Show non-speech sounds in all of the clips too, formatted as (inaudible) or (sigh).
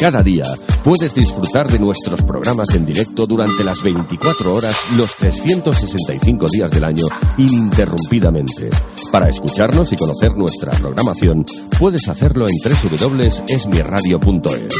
Cada día puedes disfrutar de nuestros programas en directo durante las 24 horas, los 365 días del año, ininterrumpidamente. Para escucharnos y conocer nuestra programación, puedes hacerlo en www.esmirradio.es.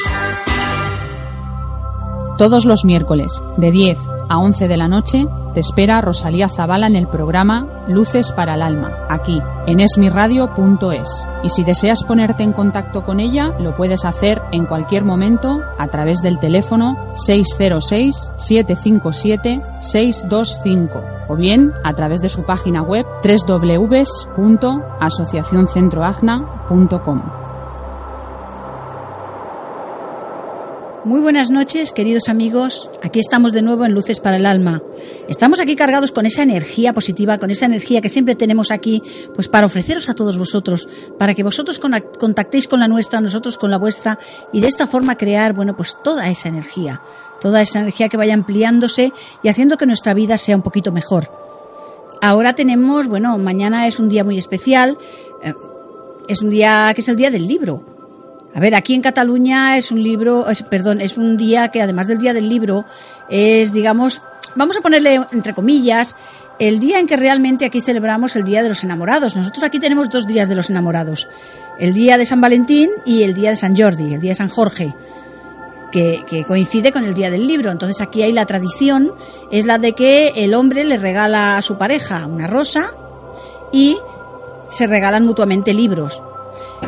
Todos los miércoles, de 10 a 11 de la noche, te espera Rosalía Zavala en el programa Luces para el Alma, aquí, en esmiradio.es. Y si deseas ponerte en contacto con ella, lo puedes hacer en cualquier momento a través del teléfono 606-757-625 o bien a través de su página web www.asociacioncentroagna.com. Muy buenas noches, queridos amigos. Aquí estamos de nuevo en Luces para el Alma. Estamos aquí cargados con esa energía positiva, con esa energía que siempre tenemos aquí, pues para ofreceros a todos vosotros, para que vosotros contactéis con la nuestra, nosotros con la vuestra, y de esta forma crear, bueno, pues toda esa energía, toda esa energía que vaya ampliándose y haciendo que nuestra vida sea un poquito mejor. Ahora tenemos, bueno, mañana es un día muy especial, eh, es un día que es el día del libro. A ver, aquí en Cataluña es un libro, es, perdón, es un día que además del día del libro es, digamos, vamos a ponerle entre comillas, el día en que realmente aquí celebramos el Día de los Enamorados. Nosotros aquí tenemos dos días de los enamorados. El día de San Valentín y el día de San Jordi, el día de San Jorge. Que, que, coincide con el día del libro. Entonces aquí hay la tradición, es la de que el hombre le regala a su pareja una rosa y se regalan mutuamente libros.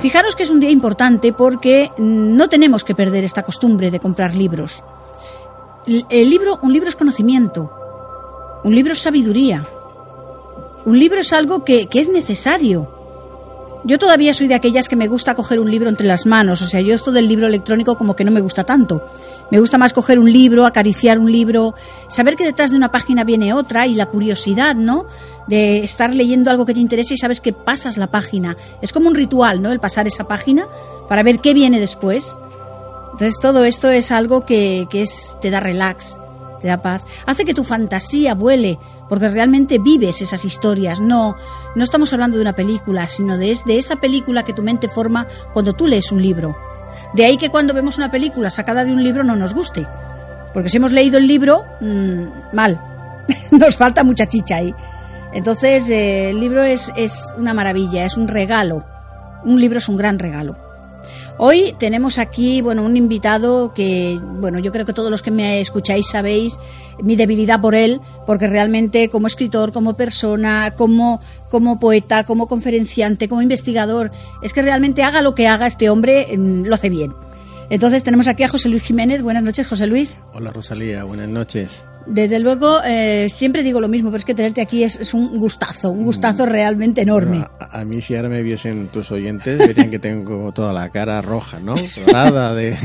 Fijaros que es un día importante porque no tenemos que perder esta costumbre de comprar libros. El libro, un libro es conocimiento, un libro es sabiduría, un libro es algo que, que es necesario. Yo todavía soy de aquellas que me gusta coger un libro entre las manos, o sea, yo esto del libro electrónico como que no me gusta tanto. Me gusta más coger un libro, acariciar un libro, saber que detrás de una página viene otra y la curiosidad, ¿no? De estar leyendo algo que te interesa y sabes que pasas la página. Es como un ritual, ¿no? El pasar esa página para ver qué viene después. Entonces todo esto es algo que, que es, te da relax, te da paz, hace que tu fantasía vuele, porque realmente vives esas historias. No, no estamos hablando de una película, sino de, de esa película que tu mente forma cuando tú lees un libro. De ahí que cuando vemos una película sacada de un libro no nos guste, porque si hemos leído el libro, mmm, mal, (laughs) nos falta mucha chicha ahí. Entonces, eh, el libro es, es una maravilla, es un regalo. Un libro es un gran regalo. Hoy tenemos aquí, bueno, un invitado que, bueno, yo creo que todos los que me escucháis sabéis mi debilidad por él, porque realmente como escritor, como persona, como, como poeta, como conferenciante, como investigador, es que realmente haga lo que haga este hombre, mm, lo hace bien. Entonces tenemos aquí a José Luis Jiménez. Buenas noches, José Luis. Hola, Rosalía. Buenas noches. Desde luego, eh, siempre digo lo mismo, pero es que tenerte aquí es, es un gustazo, un gustazo realmente enorme. Bueno, a, a, mí si ahora me viesen tus oyentes, verían que tengo toda la cara roja, ¿no? Nada de,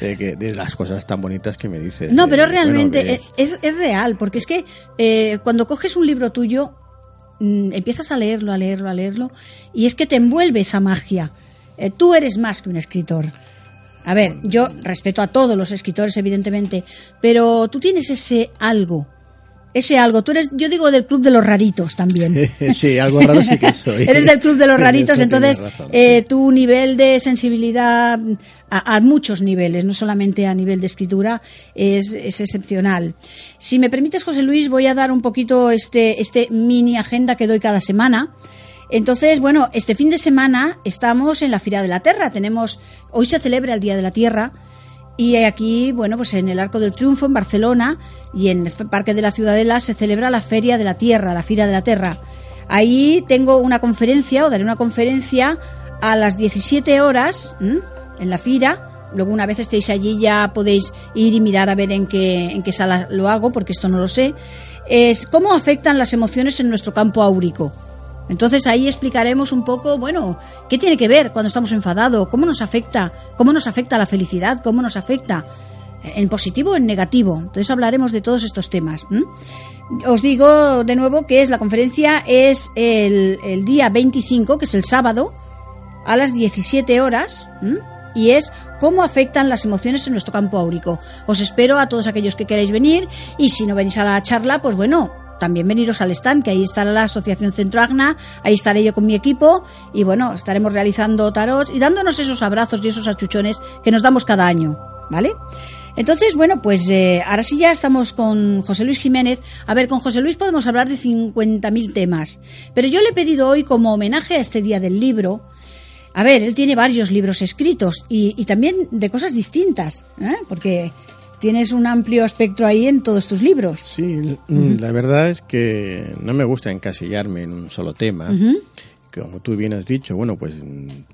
de, que, de, las cosas tan bonitas que me dices. No, pero realmente bueno, es, es, es, real, porque es que eh, cuando coges un libro tuyo, mmm, empiezas a leerlo, a leerlo, a leerlo, y es que te envuelve esa magia. Eh, tú eres más que un escritor. A ver, yo respeto a todos los escritores, evidentemente, pero tú tienes ese algo. Ese algo. Tú eres, yo digo, del club de los raritos también. (laughs) sí, algo raro sí que soy. (laughs) eres del club de los (laughs) raritos, entonces razón, eh, sí. tu nivel de sensibilidad a, a, muchos niveles, no solamente a nivel de escritura, es, es, excepcional. Si me permites, José Luis, voy a dar un poquito este, este mini agenda que doy cada semana. Entonces, bueno, este fin de semana estamos en la Fira de la Tierra. Tenemos, hoy se celebra el Día de la Tierra Y aquí, bueno, pues en el Arco del Triunfo, en Barcelona, y en el Parque de la Ciudadela se celebra la Feria de la Tierra, la Fira de la Tierra. Ahí tengo una conferencia, o daré una conferencia a las 17 horas en la Fira. Luego, una vez estéis allí, ya podéis ir y mirar a ver en qué, en qué sala lo hago, porque esto no lo sé. Es cómo afectan las emociones en nuestro campo áurico. Entonces ahí explicaremos un poco, bueno, qué tiene que ver cuando estamos enfadados, cómo nos afecta, cómo nos afecta la felicidad, cómo nos afecta en positivo o en negativo. Entonces hablaremos de todos estos temas. Os digo de nuevo que es la conferencia es el, día 25, que es el sábado, a las 17 horas, y es cómo afectan las emociones en nuestro campo áurico. Os espero a todos aquellos que queráis venir y si no venís a la charla, pues bueno, también veniros al stand, que ahí estará la Asociación Centro Agna, ahí estaré yo con mi equipo y bueno, estaremos realizando tarot y dándonos esos abrazos y esos achuchones que nos damos cada año, ¿vale? Entonces, bueno, pues eh, ahora sí ya estamos con José Luis Jiménez. A ver, con José Luis podemos hablar de 50.000 temas, pero yo le he pedido hoy como homenaje a este Día del Libro, a ver, él tiene varios libros escritos y, y también de cosas distintas, ¿eh? porque tienes un amplio espectro ahí en todos tus libros. Sí, la verdad es que no me gusta encasillarme en un solo tema. Como tú bien has dicho, bueno, pues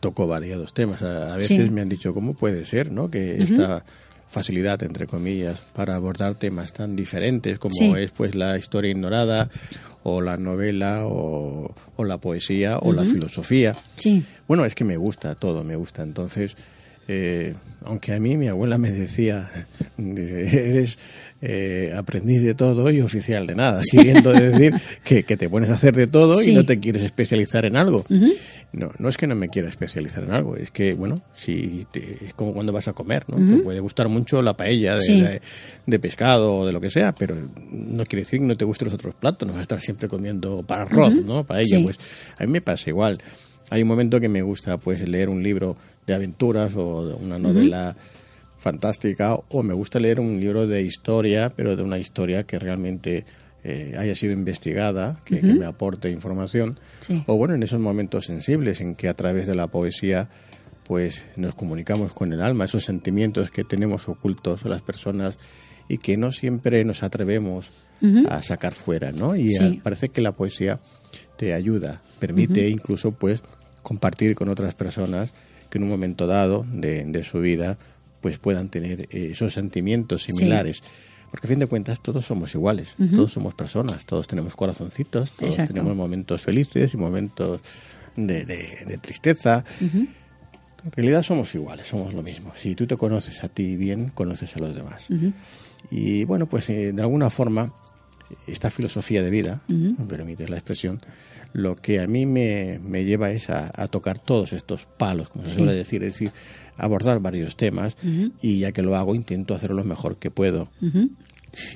toco variados temas. A, veces me han dicho, ¿cómo puede ser, no? Que esta facilidad, entre comillas, para abordar temas tan diferentes como es pues la historia ignorada o la novela o, la poesía o la filosofía. Sí. Bueno, es que me gusta todo, me gusta. Entonces, eh, aunque a mí mi abuela me decía, (laughs) eres eh, aprendiz de todo y oficial de nada, queriendo decir que, te pones a hacer de todo y no te quieres especializar en algo. No, no es que no me quiera especializar en algo, es que, bueno, si es como cuando vas a comer, ¿no? Te puede gustar mucho la paella de, pescado o de lo que sea, pero no quiere decir que no te gusten los otros platos, no vas a estar siempre comiendo para arroz, ¿no? Paella, pues a mí me pasa igual. Hay un momento que me gusta, pues, leer un libro de aventuras o una novela fantástica o me gusta leer un libro de historia, pero de una historia que realmente eh, haya sido investigada, que, me aporte información. O bueno, en esos momentos sensibles en que a través de la poesía pues nos comunicamos con el alma, esos sentimientos que tenemos ocultos las personas y que no siempre nos atrevemos a sacar fuera, ¿no? Y eh, parece que la poesía te ayuda, permite incluso pues compartir con otras personas que en un momento dado de, su vida pues puedan tener eh, esos sentimientos similares. Porque a fin de cuentas todos somos iguales, todos somos personas, todos tenemos corazoncitos, todos tenemos momentos felices y momentos de, tristeza. En realidad somos iguales, somos lo mismo. Si tú te conoces a ti bien, conoces a los demás. Y bueno, pues eh, de alguna forma, esta filosofía de vida, me permite la expresión, lo que a mí me, me lleva es a, tocar todos estos palos, como se suele decir, es decir, abordar varios temas y ya que lo hago intento hacerlo lo mejor que puedo.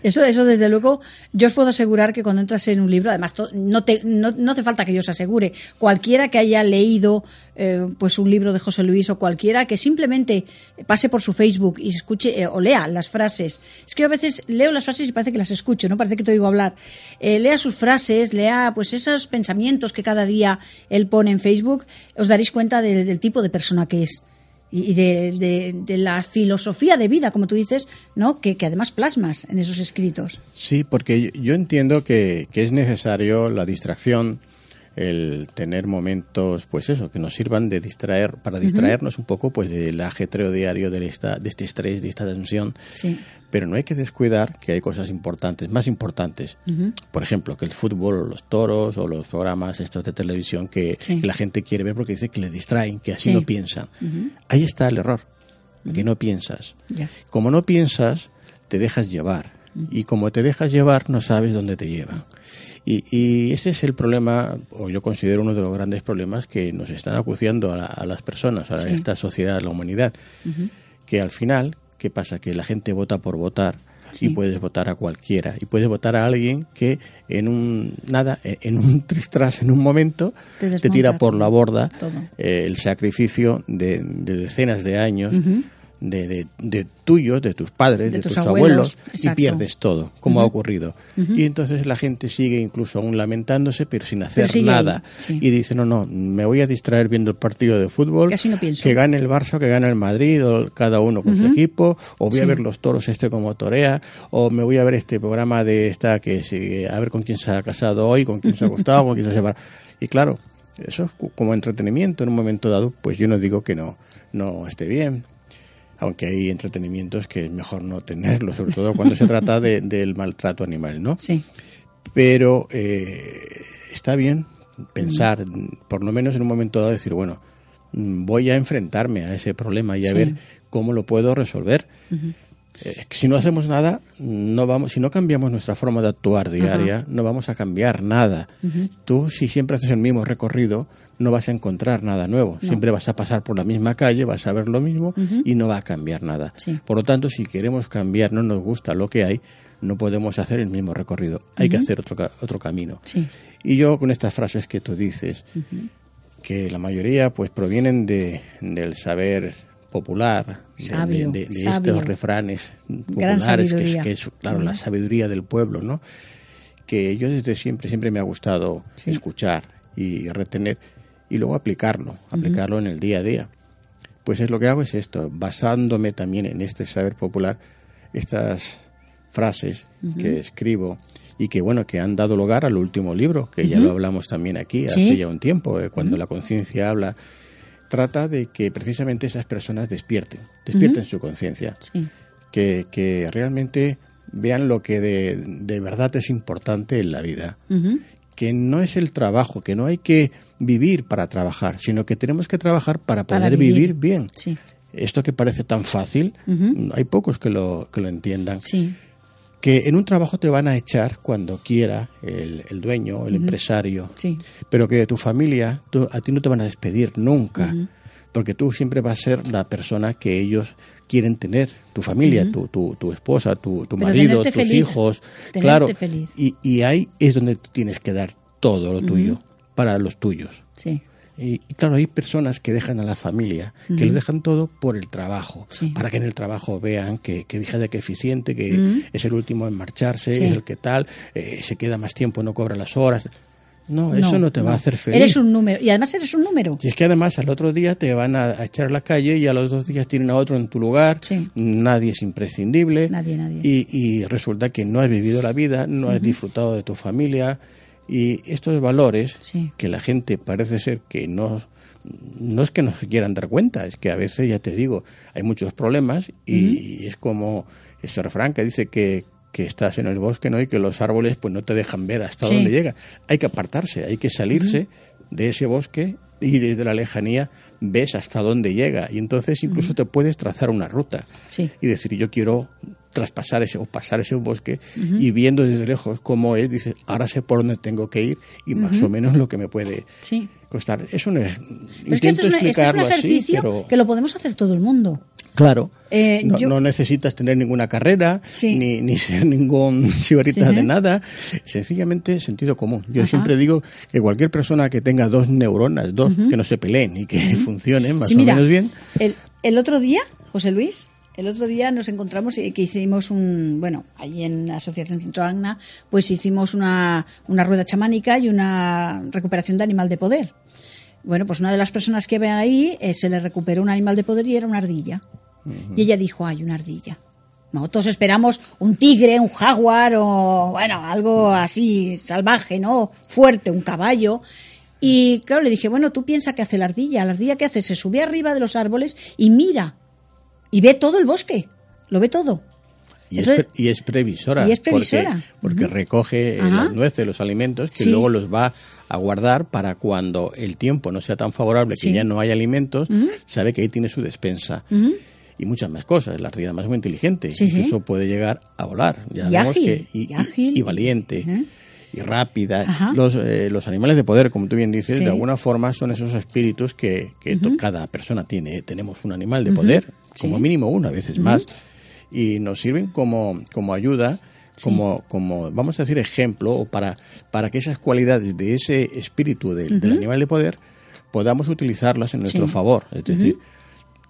Eso, eso desde luego, yo os puedo asegurar que cuando entras en un libro, además no, te, no, no hace falta que yo os asegure, cualquiera que haya leído eh, pues un libro de José Luis o cualquiera que simplemente pase por su Facebook y escuche eh, o lea las frases. Es que yo a veces leo las frases y parece que las escucho, no parece que te oigo hablar. Eh, lea sus frases, lea pues esos pensamientos que cada día él pone en Facebook, os daréis cuenta del tipo de persona que es y de, la filosofía de vida, como tú dices, ¿no? Que, además plasmas en esos escritos. Sí, porque yo entiendo que, que es necesario la distracción, el tener momentos, pues eso, que nos sirvan de distraer, para distraernos un poco, pues del ajetreo diario de, esta, de este estrés, de esta tensión. Sí. Pero no hay que descuidar que hay cosas importantes, más importantes. Por ejemplo, que el fútbol, los toros o los programas estos de televisión que, la gente quiere ver porque dice que les distraen, que así no piensan. Ahí está el error, que no piensas. Como no piensas, te dejas llevar. Y como te dejas llevar, no sabes dónde te llevan. Y, ese es el problema, o yo considero uno de los grandes problemas que nos están acuciando a, las personas, a esta sociedad, a la humanidad. Que al final, ¿qué pasa? Que la gente vota por votar. y puedes votar a cualquiera y puedes votar a alguien que en un nada en un (laughs) tristras en un momento te, tira por la borda eh, el sacrificio de, decenas de años de, de, de tuyos, de tus padres, De de, tus tus, abuelos, abuelos, y pierdes todo, como ha ocurrido. Y entonces la gente sigue incluso aún lamentándose, pero sin hacer nada. sí. Y dice, no, no, me voy a distraer viendo el partido de fútbol, Que así no pienso. que gane el Barça, que gane el Madrid, o cada uno con su equipo, o voy a ver los toros este como torea, o me voy a ver este programa de esta que sigue, a ver con quién se ha casado hoy, con quién se ha acostado, con quién se ha separado. Y claro, eso es como entretenimiento en un momento dado, pues yo no digo que no, no esté bien. Aunque hay entretenimientos que es mejor no tenerlo, sobre todo cuando se trata de- del maltrato animal, ¿no? Sí. pero eh, está bien pensar, por lo menos en un momento dado, decir, bueno, mm, voy a enfrentarme a ese problema y a Sí. ver cómo lo puedo resolver. Eh, si no hacemos nada, no vamos, si no cambiamos nuestra forma de actuar diaria, no vamos a cambiar nada. Tú, si siempre haces el mismo recorrido, no vas a encontrar nada nuevo. Siempre vas a pasar por la misma calle, vas a ver lo mismo y no va a cambiar nada. Sí. Por lo tanto, si queremos cambiar, no nos gusta lo que hay, no podemos hacer el mismo recorrido. Hay que hacer otro, otro camino. Sí. Y yo con estas frases que tú dices, que la mayoría pues provienen de, del saber popular, de- Sabio, de, de- de sabio. estos refranes populares, que es, sabiduría. que es, claro, la sabiduría del pueblo, ¿no? Que yo desde siempre, siempre me ha gustado Sí. escuchar y retener y luego aplicarlo, aplicarlo en el día a día. Pues es lo que hago es esto, basándome también en este saber popular, estas frases que escribo y que bueno que han dado lugar al último libro que ya lo hablamos también aquí hace Sí. ya un tiempo eh, cuando la conciencia habla trata de que precisamente esas personas despierten despierten su conciencia Sí. que, que realmente vean lo que de, de verdad es importante en la vida que no es el trabajo, que no hay que vivir para trabajar, sino que tenemos que trabajar para Para poder vivir. vivir. bien. Sí. Esto que parece tan fácil, hay pocos que lo, que lo entiendan. Sí. Que en un trabajo te van a echar cuando quiera el, el dueño, el empresario, Sí. pero que de tu familia tú- a ti no te van a despedir nunca, porque tú siempre vas a ser la persona que ellos quieren tener, tu familia, tu, tu, tu esposa, tu, tu marido, tus feliz, hijos, tenerte claro, feliz. Y, y ahí es donde tú tienes que dar todo lo tuyo para los tuyos. Sí. Y, y claro, hay personas que dejan a la familia, que lo dejan todo por el trabajo, Sí. para que en el trabajo vean que, que fíjate que eficiente, que es el último en marcharse, Sí. es el que tal, eh, se queda más tiempo, no cobra las horas. No, No, eso no te va a hacer feliz. Eres un número. Y además eres un número. Y es que además al otro día te van a, a echar a la calle y a los dos días tienen a otro en tu lugar. Sí. Nadie es imprescindible. Nadie, nadie. Y, y resulta que no has vivido la vida, no has disfrutado de tu familia. Y estos valores Sí. que la gente parece ser que no, no es que no se quieran dar cuenta, es que a veces, ya te digo, hay muchos problemas y es como ese refrán que dice que, que estás en el bosque ¿no? y que los árboles pues no te dejan ver hasta Sí. dónde llega. Hay que apartarse, hay que salirse de ese bosque y desde la lejanía ves hasta dónde llega y entonces incluso te puedes trazar una ruta Sí. y decir yo quiero traspasar ese o pasar ese bosque y viendo desde lejos cómo es, dices, ahora sé por dónde tengo que ir y más o menos lo que me puede Sí. costar. Es un Pero es que intento esto es, un, esto es un explicarlo así, ejercicio pero que lo podemos hacer todo el mundo. claro, Eh, no, yo- no necesitas tener ninguna carrera Sí. ni, ni ser ningún (laughs) chivarita Sí. de nada, sencillamente sentido común. Yo Ajá. siempre digo que cualquier persona que tenga dos neuronas, dos que no se peleen y que funcionen más o mira, menos bien, El, el otro día, José Luis, el otro día nos encontramos y que hicimos un, bueno, allí en la Asociación Centro Agna, pues hicimos una, una rueda chamánica y una recuperación de animal de poder. Bueno, pues una de las personas que ve ahí eh, se le recuperó un animal de poder y era una ardilla. Y ella dijo, ay, una ardilla. No, todos esperamos un tigre, un jaguar o, bueno, algo así salvaje, ¿no? Fuerte, un caballo. Y claro, le dije, bueno, tú piensa qué hace la ardilla. La ardilla qué hace? Se sube arriba de los árboles y mira. Y ve todo el bosque. Lo ve todo. Y, Entonces- es, pre- y es previsora. y es previsora. Porque, porque recoge eh, Ajá. las nueces, los alimentos, que Sí. luego los va a guardar para cuando el tiempo no sea tan favorable, que ya no hay alimentos, sabe que ahí tiene su despensa. Y muchas más cosas. La ardilla es muy inteligente. Sí. Incluso puede llegar a volar. Ya Y ágil, que- y, y ágil. y valiente. Y rápida. Ajá. Los, eh, los animales de poder, como tú bien dices, Sí. de alguna forma son esos espíritus que, cada persona tiene. Tenemos un animal de poder, como mínimo uno, a veces más. Y nos sirven como, como ayuda, como, como, vamos a decir, ejemplo, o para, para que esas cualidades de ese espíritu del, del animal de poder podamos utilizarlas en nuestro Sí. favor. Es decir,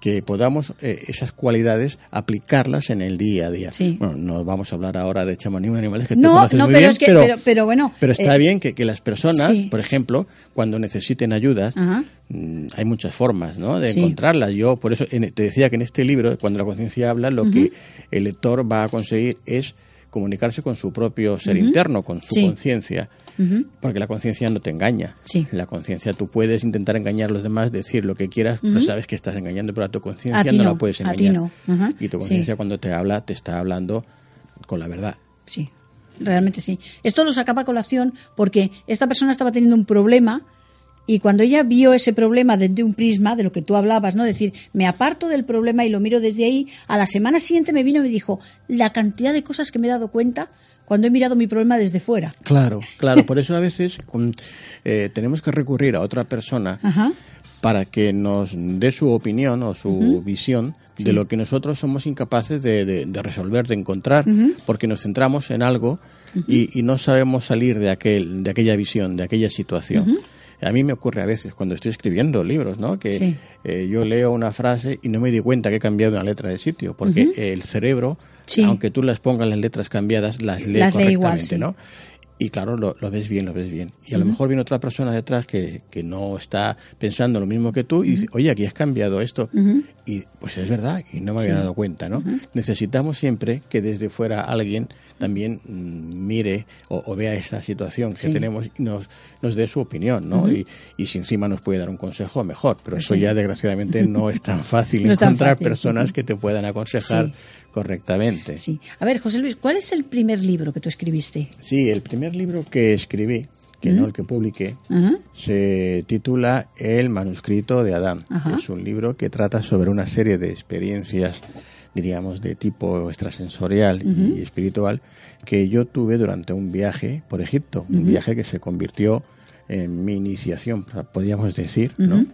que podamos eh, esas cualidades aplicarlas en el día a día. Sí. Bueno, no vamos a hablar ahora de chamanismo animales que No, no, muy pero bien, es que- pero, pero- pero bueno, pero está eh, bien que, que las personas, sí. por ejemplo, cuando necesiten ayudas, Ajá. mm, hay muchas formas ¿no? de Sí. encontrarlas. Yo, por eso, en- te decía que en este libro, cuando la conciencia habla, lo que el lector va a conseguir es comunicarse con su propio ser interno, con su Sí. conciencia. Porque la conciencia no te engaña. Sí. La conciencia, tú puedes intentar engañar a los demás, decir lo que quieras, pero sabes que estás engañando, pero a tu A conciencia no, no, la puedes a engañar. ti no. Y tu Sí. conciencia cuando te habla, te está hablando con la verdad. Sí, realmente sí. Esto lo sacaba a colación porque esta persona estaba teniendo un problema y cuando ella vio ese problema desde un prisma, de lo que tú hablabas, ¿no? Decir, me aparto del problema y lo miro desde ahí, a la semana siguiente me vino y me dijo la cantidad de cosas que me he dado cuenta cuando he mirado mi problema desde fuera. Claro, claro. (laughs) Por eso a veces eh, tenemos que recurrir a otra persona Ajá. para que nos dé su opinión o su visión de lo que nosotros somos incapaces de, de- de resolver, de encontrar, porque nos centramos en algo y, y no sabemos salir de, aquel, de aquella visión, de aquella situación. A mí me ocurre a veces cuando estoy escribiendo libros, ¿no? Que Sí. eh, yo leo una frase y no me di cuenta que he cambiado una letra de sitio, porque el cerebro, Sí. aunque tú las pongas las letras cambiadas, las lee Las lee igual, correctamente, sí. ¿no? Y claro, lo, lo ves bien, lo ves bien. Y a lo mejor viene otra persona detrás que, que no está pensando lo mismo que tú y dice, oye, aquí has cambiado esto. Y pues es verdad, y no me había dado cuenta, ¿no? Necesitamos siempre que desde fuera alguien también mm, mire o, o vea esa situación que Sí. tenemos y nos, nos dé su opinión, ¿no? y, y si encima nos puede dar un consejo, mejor. Pero eso ya desgraciadamente no es tan (laughs) fácil No es tan encontrar fácil. personas que te puedan aconsejar correctamente. Sí. A ver, José Luis, ¿cuál es el primer libro que tú escribiste? Sí, el primer libro que escribí, que no el que publiqué, Ajá. se titula El manuscrito de Adán. Ajá. Es un libro que trata sobre una serie de experiencias, diríamos, de tipo extrasensorial y espiritual que yo tuve durante un viaje por Egipto, un viaje que se convirtió en mi iniciación, podríamos decir, ¿no?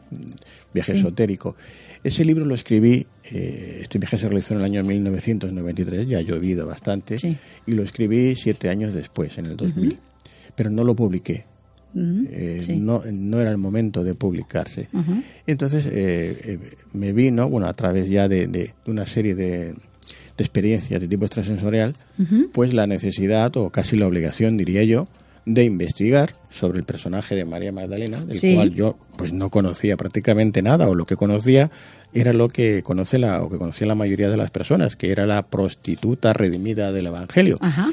Viaje Sí. esotérico. Ese libro lo escribí, eh, este viaje se realizó en el año 1993, ya ha llovido bastante, Sí. y lo escribí siete años después, en el 2000. Pero no lo publiqué. Eh, sí. no, no era el momento de publicarse. Entonces eh, eh, me vino, bueno, a través ya de, de una serie de, de experiencias de tipo extrasensorial, pues la necesidad o casi la obligación, diría yo, de investigar sobre el personaje de María Magdalena, del Sí. cual yo pues no conocía prácticamente nada o lo que conocía era lo que conoce la o que conocía la mayoría de las personas, que era la prostituta redimida del evangelio Ajá.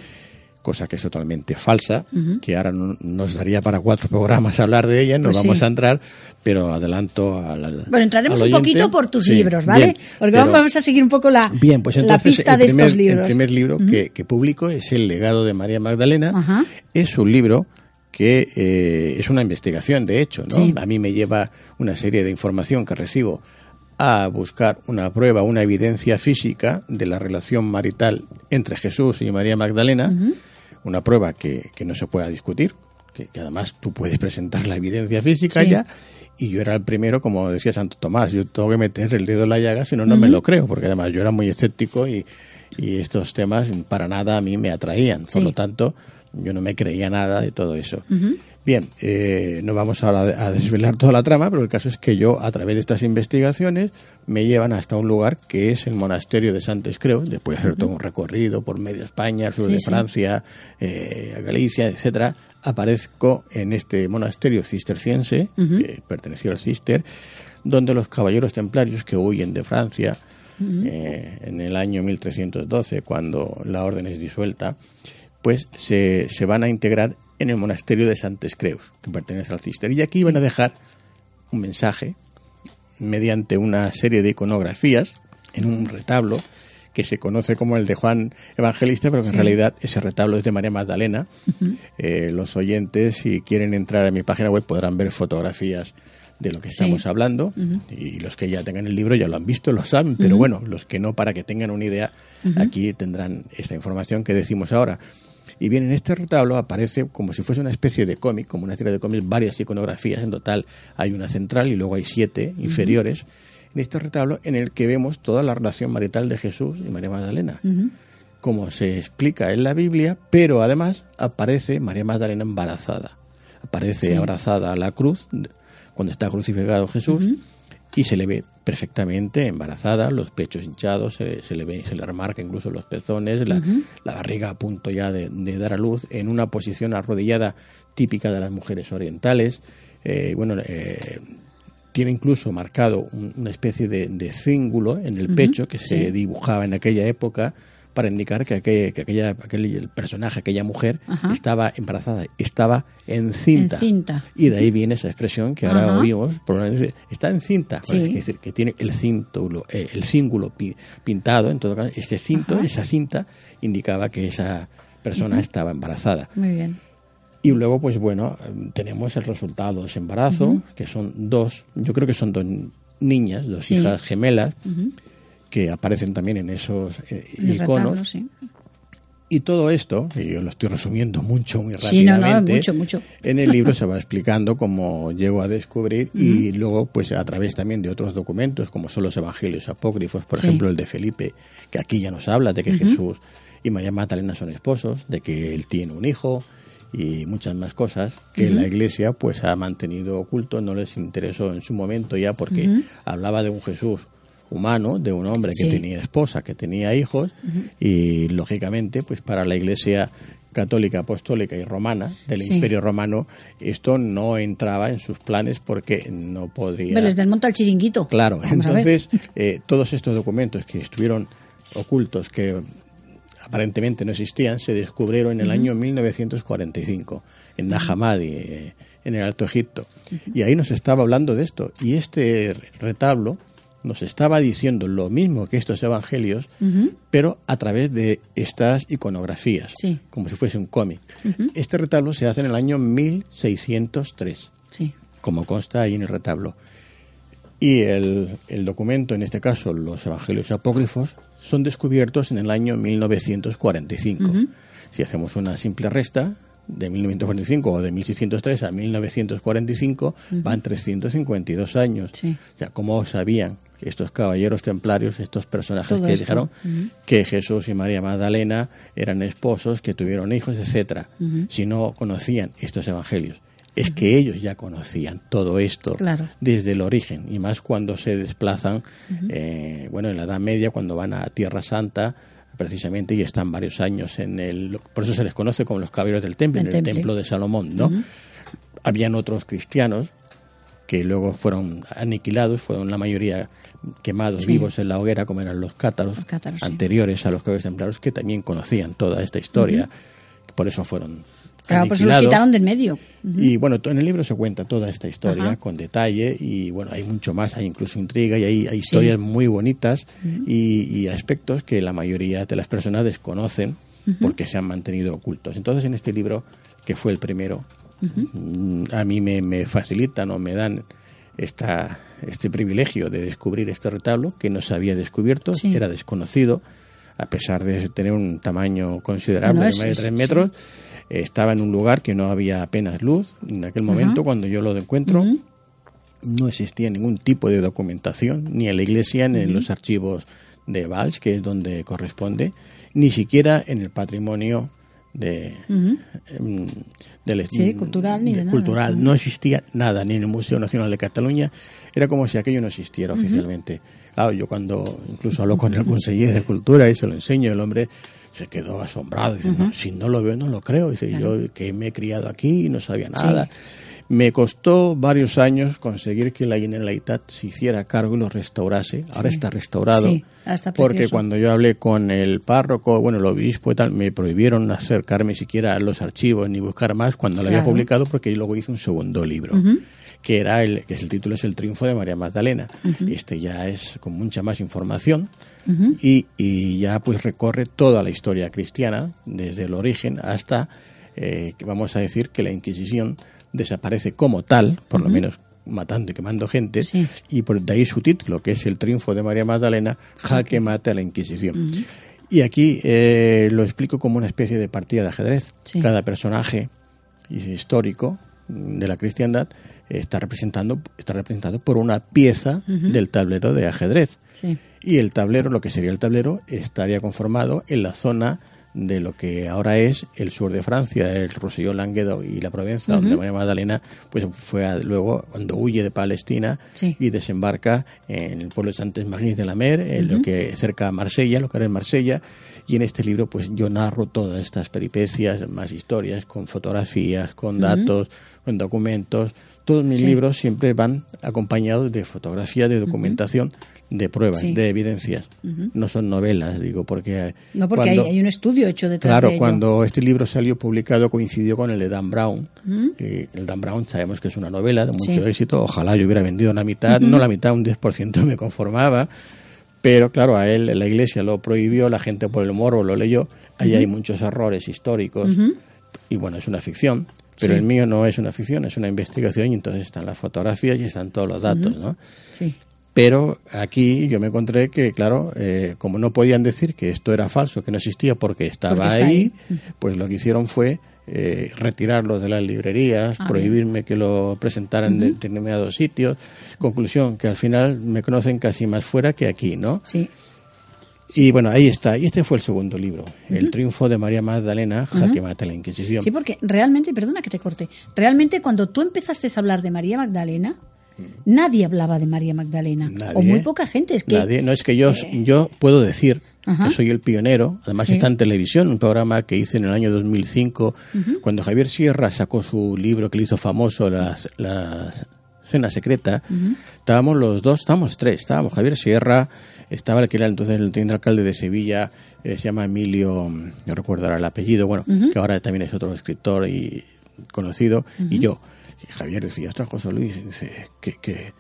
Cosa que es totalmente falsa, que ahora no, nos daría para cuatro programas hablar de ella, no Pues vamos sí. a entrar, pero adelanto al, Bueno, entraremos al un poquito por tus Sí, libros, ¿vale? bien, Porque pero- vamos a seguir un poco la, Bien, pues la entonces pista el de primer, estos libros. El primer libro que, que publico es El legado de María Magdalena. Es un libro que eh, es una investigación, de hecho, ¿no? Sí. A mí me lleva una serie de información que recibo a buscar una prueba, una evidencia física de la relación marital entre Jesús y María Magdalena, una prueba que, que no se pueda discutir, que, que además tú puedes presentar la evidencia física Sí. ya, y yo era el primero, como decía Santo Tomás, yo tengo que meter el dedo en la llaga, si no, no me lo creo, porque además yo era muy escéptico y, y estos temas para nada a mí me atraían. Por Sí. lo tanto, yo no me creía nada de todo eso. Bien, eh, no vamos ahora a desvelar toda la trama, pero el caso es que yo, a través de estas investigaciones, me llevan hasta un lugar que es el monasterio de Santes Creus, después de hacer todo un recorrido por medio España, al sur Sí, de sí. Francia, eh, Galicia, etcétera, aparezco en este monasterio cisterciense, que perteneció al cister, donde los caballeros templarios que huyen de Francia eh, en el año 1312, cuando la orden es disuelta, pues se, se van a integrar en el monasterio de Santes Creus, que pertenece al cister. Y aquí van a dejar un mensaje mediante una serie de iconografías en un retablo que se conoce como el de Juan Evangelista, pero que en realidad ese retablo es de María Magdalena. Eh, los oyentes, si quieren entrar a mi página web, podrán ver fotografías de lo que estamos hablando. Y los que ya tengan el libro ya lo han visto, lo saben, pero bueno, los que no, para que tengan una idea, aquí tendrán esta información que decimos ahora. Y bien, en este retablo aparece como si fuese una especie de cómic, como una serie de cómics, varias iconografías. En total hay una central y luego hay siete inferiores. En este retablo en el que vemos toda la relación marital de Jesús y María Magdalena. Como se explica en la Biblia, pero además aparece María Magdalena embarazada. Aparece abrazada a la cruz cuando está crucificado Jesús y se le ve perfectamente embarazada, los pechos hinchados, se, se le ve, se le remarca incluso los pezones, la, la barriga a punto ya de, de dar a luz, en una posición arrodillada típica de las mujeres orientales. Eh, bueno, eh, tiene incluso marcado un- una especie de, de cíngulo en el pecho que se dibujaba en aquella época para indicar que, aquel, que aquella, aquel el personaje, aquella mujer, Ajá. estaba embarazada, estaba encinta. Encinta. Y de ahí viene esa expresión que ahora Ajá. oímos, probablemente, está encinta. Sí. Es decir, que tiene el cíntulo, eh, el cíngulo pi- pintado, en todo caso, ese cinto, Ajá. esa cinta, indicaba que esa persona estaba embarazada. Muy bien. Y luego, pues bueno, tenemos el resultado de ese embarazo, que son dos, yo creo que son dos niñas, dos Sí. hijas gemelas, que aparecen también en esos eh, iconos. retablo, sí. Y todo esto, y yo lo estoy resumiendo mucho, muy Sí, no, no, mucho, mucho. En el libro (laughs) se va explicando cómo llego a descubrir y luego, pues a través también de otros documentos, como son los evangelios apócrifos, por Sí. ejemplo el de Felipe, que aquí ya nos habla de que Jesús y María Magdalena son esposos, de que él tiene un hijo y muchas más cosas que la Iglesia pues ha mantenido oculto, no les interesó en su momento ya porque hablaba de un Jesús humano, de un hombre que Sí. tenía esposa, que tenía hijos y lógicamente pues para la Iglesia católica, apostólica y romana del Sí. Imperio Romano esto no entraba en sus planes porque no podría les desmonta el chiringuito. Claro, Vamos entonces eh, todos estos documentos que estuvieron ocultos, que aparentemente no existían, se descubrieron en el año 1945 en Nahamadi, eh, en el Alto Egipto. Y ahí nos estaba hablando de esto. Y este retablo nos estaba diciendo lo mismo que estos evangelios, pero a través de estas iconografías, Sí. como si fuese un cómic. Este retablo se hace en el año 1603 Sí. como consta ahí en el retablo. Y el, el documento, en este caso los evangelios apócrifos, son descubiertos en el año 1945. Si hacemos una simple resta, de 1945 o de 1603 a 1945, van 352 años. Sí. O sea, ¿cómo sabían estos caballeros templarios, estos personajes Todo que esto. dijeron que Jesús y María Magdalena eran esposos, que tuvieron hijos, etcétera, si no conocían estos evangelios? Es que ellos ya conocían todo esto Claro. desde el origen y más cuando se desplazan, eh, bueno, en la Edad Media, cuando van a Tierra Santa, precisamente, y están varios años en el. Por eso se les conoce como los caballeros del templo, Del en el templo de Salomón, ¿no? Habían otros cristianos que luego fueron aniquilados, fueron la mayoría quemados Sí. vivos en la hoguera, como eran los cátaros, Los cátaros, sí. anteriores a los caballeros templarios, que también conocían toda esta historia. Por eso fueron. Claro, por eso los quitaron del medio. Y bueno, en el libro se cuenta toda esta historia Ajá. con detalle y bueno, hay mucho más, hay incluso intriga y hay, hay historias muy bonitas y, y aspectos que la mayoría de las personas desconocen porque se han mantenido ocultos. Entonces en este libro, que fue el primero, a mí me, me facilitan o me dan esta, este privilegio de descubrir este retablo que no se había descubierto, Sí. era desconocido, a pesar de tener un tamaño considerable Bueno, de más de es- tres sí. metros. Estaba en un lugar que no había apenas luz. En aquel momento, cuando yo lo encuentro, no existía ningún tipo de documentación, ni en la iglesia, ni en los archivos de Valls, que es donde corresponde, ni siquiera en el patrimonio de, del- Sí, cultural, ni de nada. cultural. No existía nada, ni en el Museo Nacional de Cataluña. Era como si aquello no existiera oficialmente. Claro, yo cuando incluso hablo con el conseller de Cultura y se lo enseño, el hombre se quedó asombrado. Dice, "No, si no lo veo, no lo creo. Dice, yo que me he criado aquí y no sabía nada. Me costó varios años conseguir que la Generalitat se hiciera cargo y lo restaurase. Ahora está restaurado. Sí, está porque cuando yo hablé con el párroco, bueno, el obispo y tal, me prohibieron acercarme siquiera a los archivos ni buscar más cuando lo había publicado porque luego hice un segundo libro. que era el que es el título es el triunfo de María Magdalena. Este ya es con mucha más información y, y ya pues recorre toda la historia cristiana desde el origen hasta eh, que vamos a decir que la Inquisición desaparece como tal por lo menos matando y quemando gente Sí. y por de ahí su título que es el triunfo de María Magdalena jaque mate a la Inquisición. Y aquí eh, lo explico como una especie de partida de ajedrez. Sí. cada personaje histórico de la cristiandad está representando está representado por una pieza del tablero de ajedrez Sí. y el tablero lo que sería el tablero estaría conformado en la zona de lo que ahora es el sur de Francia, el Roussillon, Languedoc y la Provenza, donde María Magdalena pues fue a- luego cuando huye de Palestina Sí. y desembarca en el pueblo de Santes-Magnís de la Mer, en lo que cerca a Marsella, lo que ahora es Marsella, y en este libro pues yo narro todas estas peripecias, más historias, con fotografías, con datos, con documentos. Todos mis Sí. libros siempre van acompañados de fotografía, de documentación, de pruebas, Sí. de evidencias. No son novelas, digo, porque... No, porque cuando- hay, hay un estudio hecho detrás Claro, de ello. cuando este libro salió publicado coincidió con el de Dan Brown. Y el Dan Brown sabemos que es una novela de mucho Sí. éxito. Ojalá yo hubiera vendido la mitad, no la mitad, un 10% me conformaba. Pero claro, a él la iglesia lo prohibió, la gente por el morbo lo leyó. Ahí hay muchos errores históricos. Y bueno, es una ficción. Pero Sí. el mío no es una ficción, es una investigación y entonces están las fotografías y están todos los datos, ¿no? Sí. Pero aquí yo me encontré que, claro, eh, como no podían decir que esto era falso, que no existía porque estaba Porque está ahí, ahí. pues lo que hicieron fue eh, retirarlo de las librerías, Ah, prohibirme que lo presentaran en determinados sitios. Conclusión, que al final me conocen casi más fuera que aquí, ¿no? Sí. Y bueno, ahí está. Y este fue el segundo libro, El triunfo de María Magdalena, jaque mate a la Inquisición. Sí, porque realmente, perdona que te corte, realmente cuando tú empezaste a hablar de María Magdalena, nadie hablaba de María Magdalena. Nadie. O muy poca gente. Es que, eh, Nadie. No es que yo, yo puedo decir Ajá. soy el pionero. Además Sí. está en televisión, un programa que hice en el año 2005, cuando Javier Sierra sacó su libro que le hizo famoso, Las, las Cena Secreta. Estábamos los dos, estábamos tres. Estábamos Javier Sierra, estaba el que era entonces el teniente alcalde de Sevilla, eh, se llama Emilio, no recuerdo ahora el apellido, bueno, que ahora también es otro escritor y conocido, y yo. Y Javier decía, ostras, José Luis, dice, qué,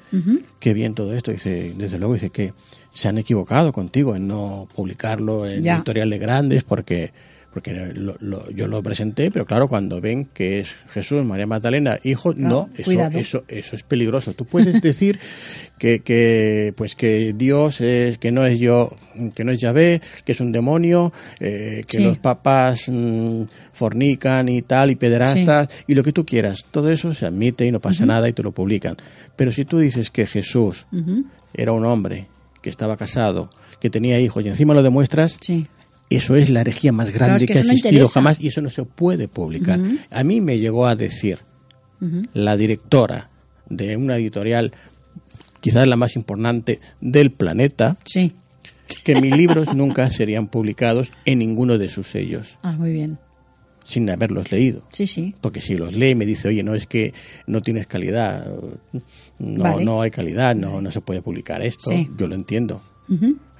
qué bien todo esto. Dice, desde luego, dice que se han equivocado contigo en no publicarlo en Ya. editoriales grandes porque porque lo- lo- yo lo presenté, pero claro, cuando ven que es Jesús, María Magdalena, hijo, no, eso, eso, eso es peligroso. Tú puedes (laughs) decir que, que, pues que Dios es, que no es yo, que no es Yahvé, que es un demonio, eh, que Sí. los papas mm, fornican y tal, y pederastas, y lo que tú quieras. Todo eso se admite y no pasa nada y te lo publican. Pero si tú dices que Jesús era un hombre, que estaba casado, que tenía hijos, y encima lo demuestras, Sí. Eso es la herejía más Claro, grande es que que, ha existido interesa. jamás y eso no se puede publicar. A mí me llegó a decir la directora de una editorial, quizás la más importante del planeta, Sí. que mis libros nunca serían publicados en ninguno de sus sellos, Ah, muy bien. sin haberlos leído. Sí, sí. Porque si los lee me dice, oye, no es que no tienes calidad, no, Vale. no hay calidad, no, no se puede publicar esto, Sí. yo lo entiendo.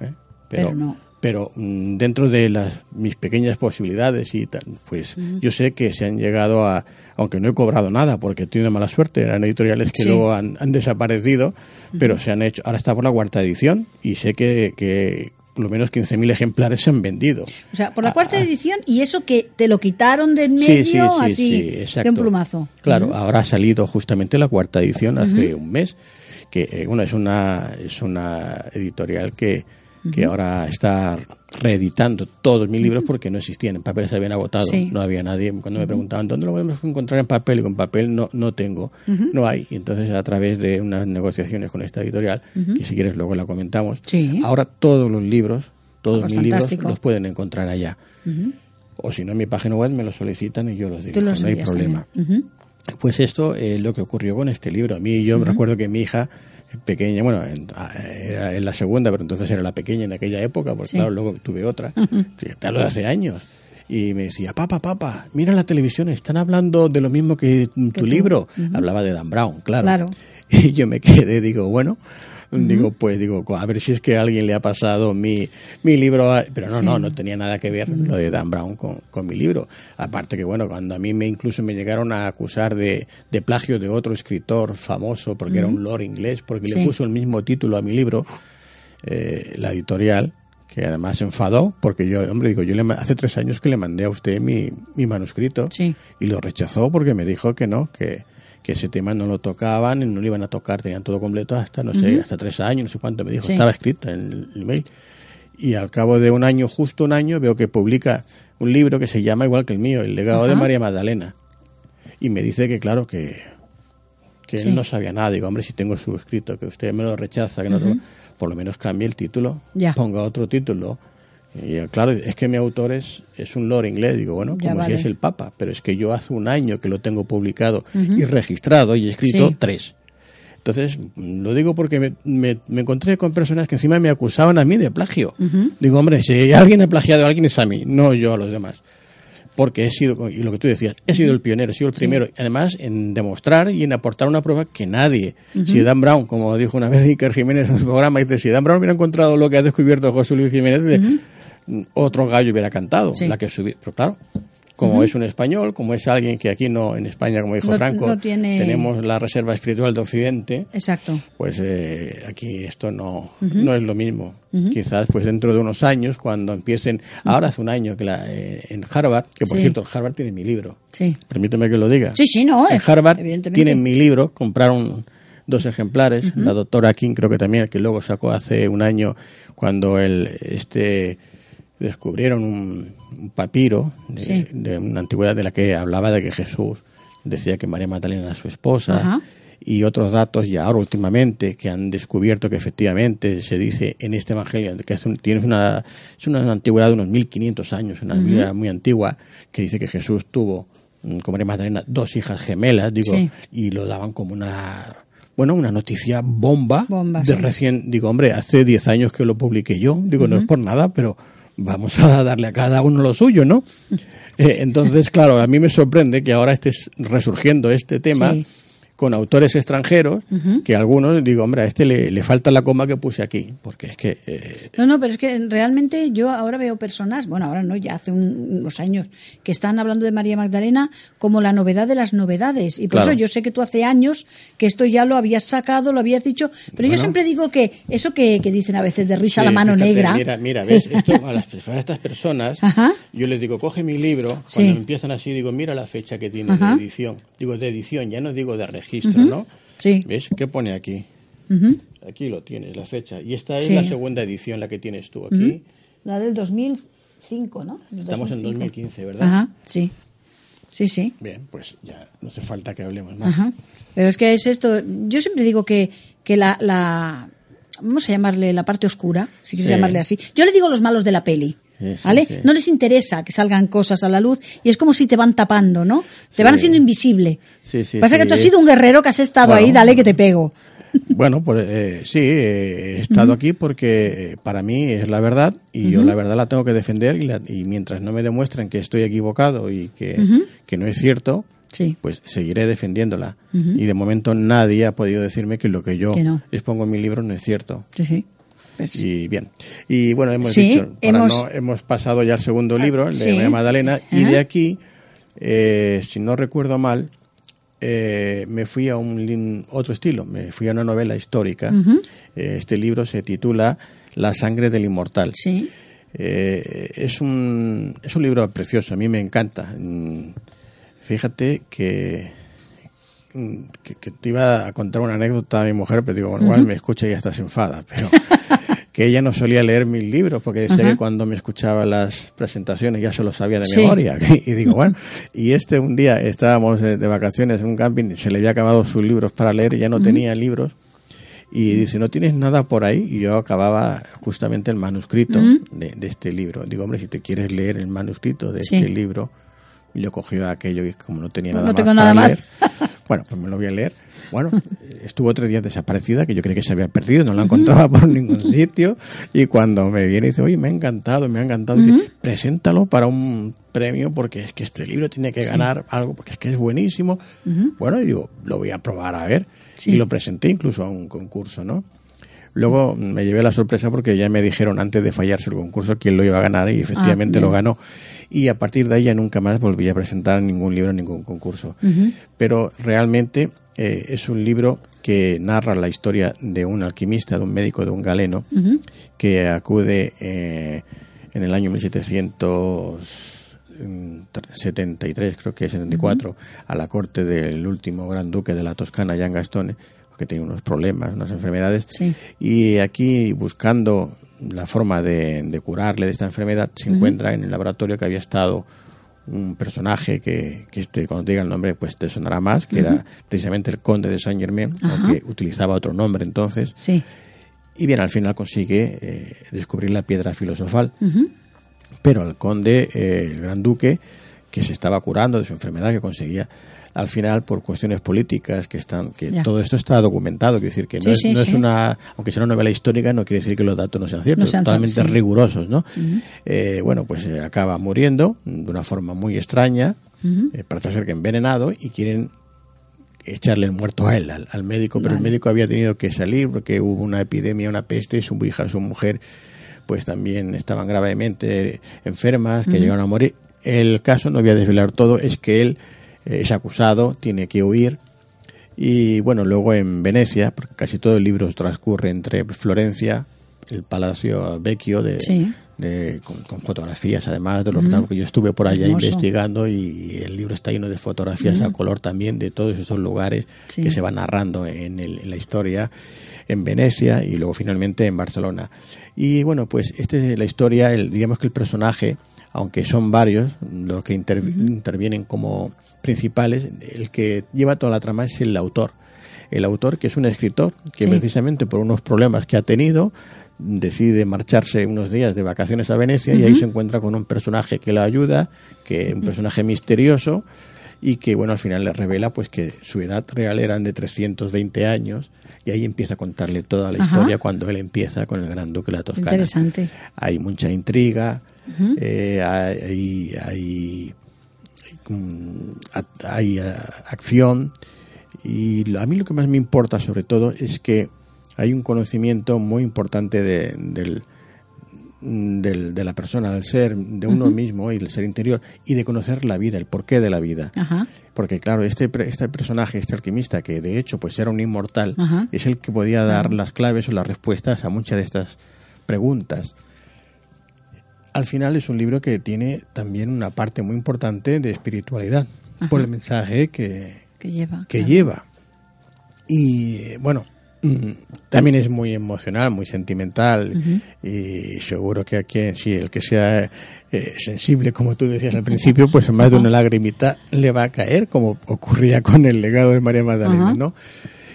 ¿eh? Pero no. Pero, mm, dentro de las, mis pequeñas posibilidades y tal, pues yo sé que se han llegado a, aunque no he cobrado nada porque he tenido mala suerte, eran editoriales que Sí. luego han, han desaparecido, pero se han hecho, ahora está por la cuarta edición y sé que, que por lo menos 15.000 ejemplares se han vendido. O sea, por la cuarta ah. edición y eso que te lo quitaron de en Sí, medio sí, sí, así sí, de un plumazo. Claro, ahora ha salido justamente la cuarta edición hace un mes, que eh, bueno, es una es una editorial que, que ahora está reeditando todos mis libros porque no existían en papel, se habían agotado, Sí. no había nadie. Cuando me preguntaban dónde lo podemos encontrar en papel, y con papel no no tengo, no hay. Y entonces a través de unas negociaciones con esta editorial, que si quieres luego la comentamos, Sí. ahora todos los libros, todos mis libros los pueden encontrar allá. O si no, en mi página web me lo solicitan y yo los los no hay problema. Pues esto es lo que ocurrió con este libro. A mí yo recuerdo que mi hija pequeña, bueno, en, ah, era en la segunda, pero entonces era la pequeña en aquella época, porque Sí. claro, luego tuve otra, sí, tal vez hace años. Y me decía, papá, papá, mira la televisión, están hablando de lo mismo que tu libro. Hablaba de Dan Brown, claro. Claro. (laughs) Y yo me quedé, digo, bueno, digo, pues digo, a ver si es que a alguien le ha pasado mi, mi libro. a- Pero no, no, no tenía nada que ver lo de Dan Brown con, con mi libro. Aparte que, bueno, cuando a mí me incluso me llegaron a acusar de, de plagio de otro escritor famoso, porque era un lord inglés, porque Sí. le puso el mismo título a mi libro, eh, la editorial, que además se enfadó, porque yo, hombre, digo, yo le, hace tres años que le mandé a usted mi, mi manuscrito Sí. y lo rechazó porque me dijo que no, que, que ese tema no lo tocaban, no lo iban a tocar, tenían todo completo hasta, no sé, hasta tres años, no sé cuánto me dijo, Sí. estaba escrito en el email. Y al cabo de un año, justo un año, veo que publica un libro que se llama igual que el mío, El legado de. María Magdalena. Y me dice que, claro, que, que Sí. él no sabía nada. Digo, hombre, si tengo su escrito, que usted me lo rechaza, que no, por lo menos cambie el título, Ya. ponga otro título. Y eh, claro, es que mi autor es, es un lord inglés. Digo, bueno, Ya como si es el Papa, pero es que yo hace un año que lo tengo publicado y registrado y he escrito Sí. tres. Entonces, lo digo porque me, me- me encontré con personas que encima me acusaban a mí de plagio. Digo, hombre, si alguien ha plagiado a alguien es a mí, no yo a los demás. Porque he sido, y lo que tú decías, he sido el pionero, he sido el primero, además en demostrar y en aportar una prueba que nadie, si Dan Brown, como dijo una vez Iker Jiménez en su programa, dice, si Dan Brown hubiera encontrado lo que ha descubierto José Luis Jiménez, dice, otro gallo hubiera cantado, Sí. la que subí, pero claro, como es un español, como es alguien que aquí no, en España, como dijo No- Franco, no tiene- tenemos la reserva espiritual de Occidente, Exacto. pues eh, aquí esto no, no es lo mismo. Quizás pues dentro de unos años, cuando empiecen, ahora hace un año que la, eh, en Harvard, que por Sí. cierto, Harvard tiene mi libro, Sí. permíteme que lo diga. Sí, sí, no, En eh, Harvard tienen mi libro, compraron dos ejemplares, la doctora King creo que también, que luego sacó hace un año cuando el, este descubrieron un, un papiro de, Sí. de una antigüedad de la que hablaba de que Jesús decía que María Magdalena era su esposa Ajá. y otros datos ya ahora últimamente que han descubierto que efectivamente se dice en este evangelio que es, un- tiene una, es una antigüedad de unos 1500 años, una Biblia muy antigua que dice que Jesús tuvo mm, con María Magdalena dos hijas gemelas, digo, Sí. y lo daban como una bueno, una noticia bomba, Bomba, de sí. recién, digo, hombre, hace 10 años que lo publiqué yo, digo, no es por nada, pero vamos a darle a cada uno lo suyo, ¿no? (laughs) Eh, entonces, claro, a mí me sorprende que ahora estés resurgiendo este tema Sí. Con autores extranjeros, que algunos, digo, hombre, a este le, le falta la coma que puse aquí, porque es que... eh, No, no, pero es que realmente yo ahora veo personas, bueno, ahora no, ya hace un- unos años, que están hablando de María Magdalena como la novedad de las novedades. Y por Claro. eso yo sé que tú hace años que esto ya lo habías sacado, lo habías dicho, pero yo siempre digo que eso que, que dicen a veces de risa a la Sí, mano fíjate, negra. Mira, mira, ves, (laughs) esto a, las, a estas personas, Ajá. yo les digo, coge mi libro, Sí. cuando empiezan así, digo, mira la fecha que tiene Ajá. de edición. Digo, de edición, ya no digo de registro, ¿no? Sí. ¿Ves? ¿Qué pone aquí? Aquí lo tienes, la fecha. Y esta es Sí. la segunda edición, la que tienes tú aquí. La del 2005, ¿no? El Estamos en 2005. 2015, ¿verdad? Ajá, sí. Sí, sí. Bien, pues ya no hace falta que hablemos más. Ajá. Pero es que es esto. Yo siempre digo que, que la, la. Vamos a llamarle la parte oscura, si quieres Sí. llamarle así. Yo le digo los malos de la peli. Sí, sí, ¿Vale? sí. No les interesa que salgan cosas a la luz y es como si te van tapando, ¿no? Te van haciendo invisible. Sí, sí, Pasa que tú has sido un guerrero que has estado Bueno. ahí, dale que te pego. Bueno, pues eh, sí, eh, he estado aquí porque eh, para mí es la verdad y yo la verdad la tengo que defender y, la- y mientras no me demuestren que estoy equivocado y que, que no es cierto, Sí. pues seguiré defendiéndola. Y de momento nadie ha podido decirme que lo que yo Que no. expongo en mi libro no es cierto. Sí, sí. Y bien. Y bueno, hemos Sí, dicho, hemos- no- hemos pasado ya al segundo libro, el de sí. María Magdalena, y de aquí, eh, si no recuerdo mal, eh, me fui a un otro estilo, me fui a una novela histórica. Eh, este libro se titula La sangre del inmortal. Sí. Es, un, es un libro precioso, a mí me encanta. Mm, Fíjate que, mm, que, que te iba a contar una anécdota a mi mujer, pero digo, bueno, igual me escucha y ya está se enfada. Pero (laughs) que ella no solía leer mis libros porque decía que cuando me escuchaba las presentaciones ya se lo sabía de Sí. memoria. (laughs) Y digo, bueno, y este un día estábamos eh, de vacaciones en un camping, se le había acabado sus libros para leer y ya no tenía libros. Y dice, ¿no tienes nada por ahí? Y yo acababa justamente el manuscrito de, de este libro. Digo, hombre, si te quieres leer el manuscrito de Sí. este libro, y yo cogí aquello y como no tenía No- nada no más tengo para nada más. (laughs) bueno, pues me lo voy a leer. Bueno, estuvo tres días desaparecida, que yo creía que se había perdido, no la encontraba por ningún sitio. Y cuando me viene y dice, oye, me ha encantado, me ha encantado, dice, preséntalo para un premio porque es que este libro tiene que ganar algo, porque es que es buenísimo. Bueno, y digo, lo voy a probar a ver. Sí. Y lo presenté incluso a un concurso, ¿no? Luego me llevé la sorpresa porque ya me dijeron antes de fallarse el concurso quién lo iba a ganar y efectivamente Ah, lo ganó. Y a partir de ahí ya nunca más volví a presentar ningún libro ningún concurso. Pero realmente eh, es un libro que narra la historia de un alquimista, de un médico, de un galeno, que acude eh, en el año 1773, creo que 74, a la corte del último gran duque de la Toscana, Gian Gastone, que tenía unos problemas, unas enfermedades. Sí. Y aquí, buscando la forma de, de curarle de esta enfermedad, se encuentra en el laboratorio que había estado un personaje que, que este, cuando te diga el nombre, pues te sonará más, que era precisamente el conde de Saint Germain, aunque utilizaba otro nombre entonces. Sí. Y bien, al final consigue eh, descubrir la piedra filosofal. pero al conde, eh, el gran duque, que se estaba curando de su enfermedad, que conseguía al final por cuestiones políticas que están que Ya. todo esto está documentado quiero decir que no, Sí, es, sí, no es una aunque sea una novela histórica no quiere decir que los datos no sean ciertos No sean totalmente rigurosos no Eh, bueno pues eh, acaba muriendo de una forma muy extraña eh, parece ser que envenenado y quieren echarle el muerto a él, al, al médico, pero el médico había tenido que salir porque hubo una epidemia, una peste, su hija, su mujer, pues también estaban gravemente enfermas, que llegaron a morir. El caso, no voy a desvelar todo, es que él es acusado, tiene que huir. Y bueno, luego en Venecia, porque casi todo el libro transcurre entre Florencia, el Palacio Vecchio, de, Sí. de- con, con fotografías además de los porque yo estuve por allá Hermoso. investigando y el libro está lleno de fotografías a color también de todos esos lugares Sí. que se van narrando en, el- en la historia en Venecia y luego finalmente en Barcelona. Y bueno, pues esta es la historia, el, digamos que el personaje, aunque son varios los que inter- intervienen como principales, el que lleva toda la trama es el autor. El autor, que es un escritor, que Sí. precisamente por unos problemas que ha tenido, decide marcharse unos días de vacaciones a Venecia y ahí se encuentra con un personaje que lo ayuda, que es un personaje misterioso y que bueno al final le revela pues que su edad real eran de 320 años y ahí empieza a contarle toda la Ajá. historia cuando él empieza con el gran duque de la Toscana. Interesante. Hay mucha intriga, eh, hay, hay, mm, hay, eh, acción y a mí lo que más me importa sobre todo es que hay un conocimiento muy importante de, del, del- de la persona, del ser, de uno mismo y el ser interior y de conocer la vida, el porqué de la vida. Ajá. Porque claro, este, este personaje, este alquimista, que de hecho pues era un inmortal, Ajá. es el que podía dar las claves o las respuestas a muchas de estas preguntas. Al final es un libro que tiene también una parte muy importante de espiritualidad, por el mensaje que, Que lleva. que claro. lleva. Y bueno, mm, también es muy emocional, muy sentimental y seguro que a quien, sí, el que sea eh, sensible, como tú decías al principio, pues más de una lagrimita le va a caer, como ocurría con el legado de María Magdalena. ¿no?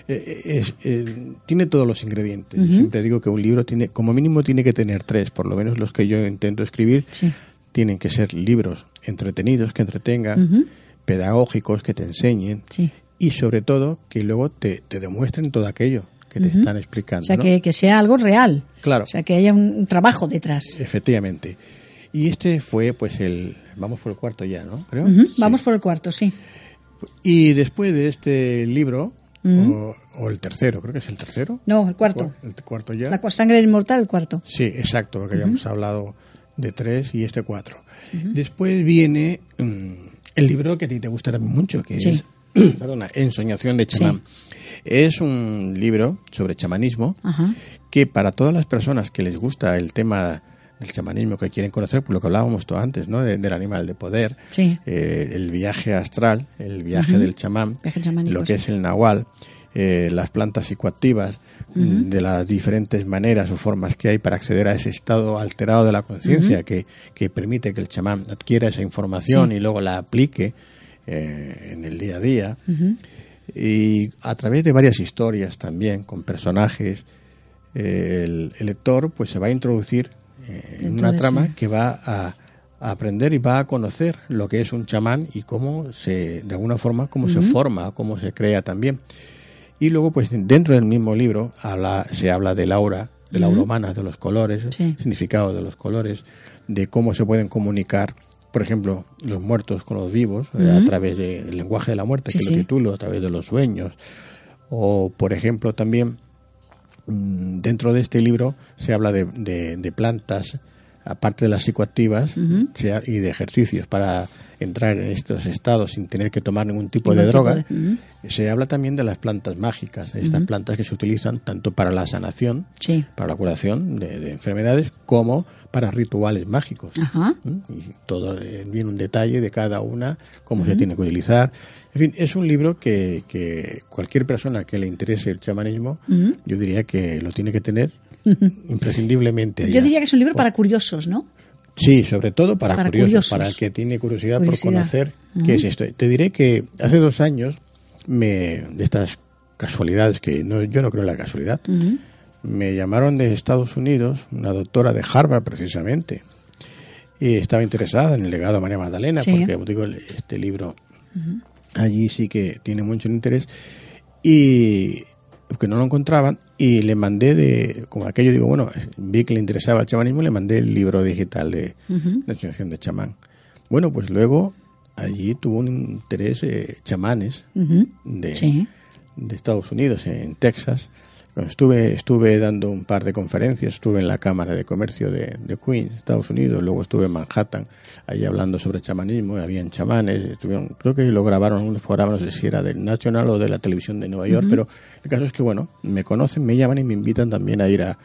Eh, es- eh, tiene todos los ingredientes. Yo Siempre digo que un libro tiene, como mínimo tiene que tener tres, por lo menos los que yo intento escribir, Sí. tienen que ser libros entretenidos, que entretengan, pedagógicos, que te enseñen Sí. y sobre todo que luego te, te demuestren todo aquello que te están explicando. O sea, ¿no? que, que sea algo real. Claro, O sea, que haya un, un trabajo detrás. efectivamente. Y este fue pues el... Vamos por el cuarto ya, ¿no? Creo. Sí. Vamos por el cuarto, sí. Y después de este libro, o, o el tercero, creo que es el tercero. No, el cuarto. El cuarto ya. La sangre inmortal, el cuarto. Sí, exacto, porque ya hemos hablado de tres y este cuatro. Después viene mm, el libro que a ti te gusta también mucho, que Sí. es, (clears throat) perdona, Ensoñación de chamán. Es un libro sobre chamanismo que para todas las personas que les gusta el tema del chamanismo, que quieren conocer, por lo que hablábamos tú antes, ¿no? De- del animal de poder, Sí. eh, el viaje astral, el viaje del chamán, Viaje lo que sí. es el nahual, eh, las plantas psicoactivas, mm, de las diferentes maneras o formas que hay para acceder a ese estado alterado de la conciencia que, que permite que el chamán adquiera esa información Sí. y luego la aplique eh, en el día a día. Y a través de varias historias también, con personajes, eh, el, el lector pues se va a introducir eh, en Dentro una de trama sí. que va a, a aprender y va a conocer lo que es un chamán y cómo se, de alguna forma, cómo se forma, cómo se crea también. Y luego, pues dentro del mismo libro habla, se habla del aura, de la aura humana, de los colores, Sí. significado de los colores, de cómo se pueden comunicar, por ejemplo, los muertos con los vivos, eh, a través del lenguaje de la muerte, Sí, que lo titulo, a través de los sueños. O, por ejemplo, también dentro de este libro se habla de, de- de plantas, aparte de las psicoactivas, y de ejercicios para entrar en estos estados sin tener que tomar ningún tipo Ningún de tipo droga. de-. Se habla también de las plantas mágicas, estas plantas que se utilizan tanto para la sanación, Sí. para la curación de, de enfermedades, como para rituales mágicos. ¿Mm? Y todo eh, viene un detalle de cada una, cómo se tiene que utilizar. En fin, es un libro que, que cualquier persona que le interese el chamanismo, yo diría que lo tiene que tener imprescindiblemente. Yo diría que es un libro para curiosos, ¿no? Sí, sobre todo para, Para curiosos, curiosos. para el que tiene curiosidad, Curiosidad. por conocer qué es esto. Te diré que hace dos años, me, de estas casualidades, que no, yo no creo en la casualidad, me llamaron de Estados Unidos, una doctora de Harvard precisamente, y estaba interesada en el legado de María Magdalena, porque, como digo, este libro allí sí que tiene mucho interés. Y que no lo encontraban y le mandé de, como aquello digo, bueno, vi que le interesaba el chamanismo, le mandé el libro digital de la enseñación de chamán. Bueno, pues luego allí tuvo un interés eh, chamanes de, de Estados Unidos, en Texas, estuve, estuve dando un par de conferencias, estuve en la Cámara de Comercio de, de Queens, Estados Unidos, luego estuve en Manhattan, allí hablando sobre chamanismo, habían chamanes, estuvieron, creo que lo grabaron en un programa, no sé si era del National o de la televisión de Nueva York, pero el caso es que, bueno, me conocen, me llaman y me invitan también a ir a,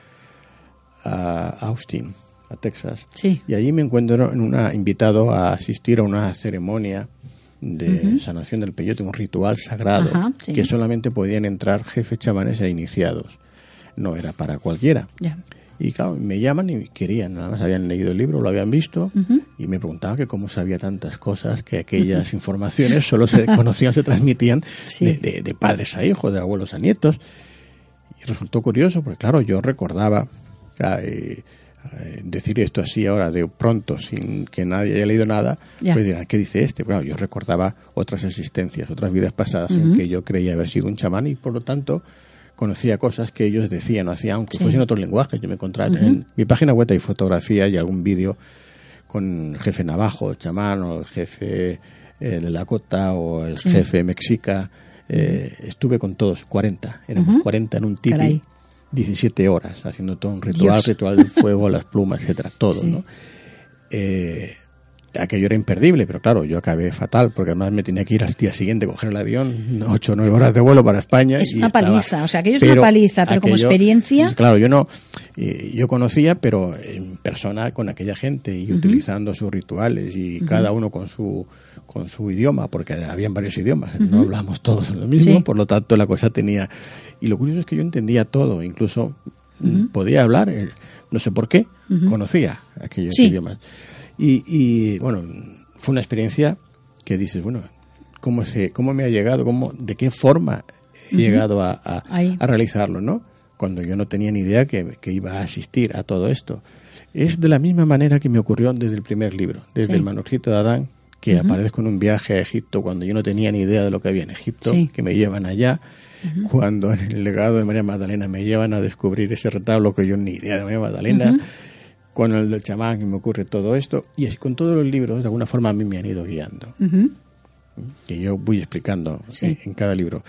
a Austin, a Texas. Y allí me encuentro en una, invitado a asistir a una ceremonia de sanación del peyote, un ritual sagrado que solamente podían entrar jefes chamanes e iniciados. No era para cualquiera. Y claro, me llaman y querían, nada más habían leído el libro, lo habían visto y me preguntaban que cómo sabía tantas cosas, que aquellas informaciones solo se (laughs) conocían, se transmitían de, padres a hijos, de abuelos a nietos. Y resultó curioso porque claro, yo recordaba... Eh, eh, decir esto así ahora de pronto sin que nadie haya leído nada, pues dirán, ¿qué dice este? Bueno, yo recordaba otras existencias, otras vidas pasadas en que yo creía haber sido un chamán y por lo tanto conocía cosas que ellos decían o hacían, aunque fuesen otro lenguaje. Yo me encontraba en mi página web hay fotografía y algún vídeo con el jefe navajo, chamán, o el jefe eh, de Lakota, o el jefe mexica. Eh, estuve con todos, 40, éramos 40 en un tipi. 17 horas haciendo todo un ritual, ritual del fuego, las plumas, etcétera, todo, ¿no? Eh, aquello era imperdible, pero claro, yo acabé fatal, porque además me tenía que ir al día siguiente, coger el avión, 8 o 9 horas de vuelo para España. Es una paliza, o sea, aquello es una paliza, pero como experiencia. Claro, yo no, yo conocía, pero en persona con aquella gente y utilizando sus rituales y cada uno con su con su idioma, porque habían varios idiomas, no hablamos todos lo mismo, por lo tanto la cosa tenía... Y lo curioso es que yo entendía todo, incluso podía hablar, eh, no sé por qué, conocía aquellos idiomas. Y, bueno, fue una experiencia que dices, bueno, ¿cómo, se, cómo me ha llegado? Cómo, ¿De qué forma he llegado a, a, realizarlo? ¿no? Cuando yo no tenía ni idea que, que, iba a asistir a todo esto. Es de la misma manera que me ocurrió desde el primer libro, desde el manuscrito de Adán, que aparezco en un viaje a Egipto cuando yo no tenía ni idea de lo que había en Egipto, que me llevan allá, cuando en el legado de María Magdalena me llevan a descubrir ese retablo que yo ni idea de María Magdalena, con el del chamán que me ocurre todo esto, y así con todos los libros, de alguna forma a mí me han ido guiando, que yo voy explicando en, cada libro.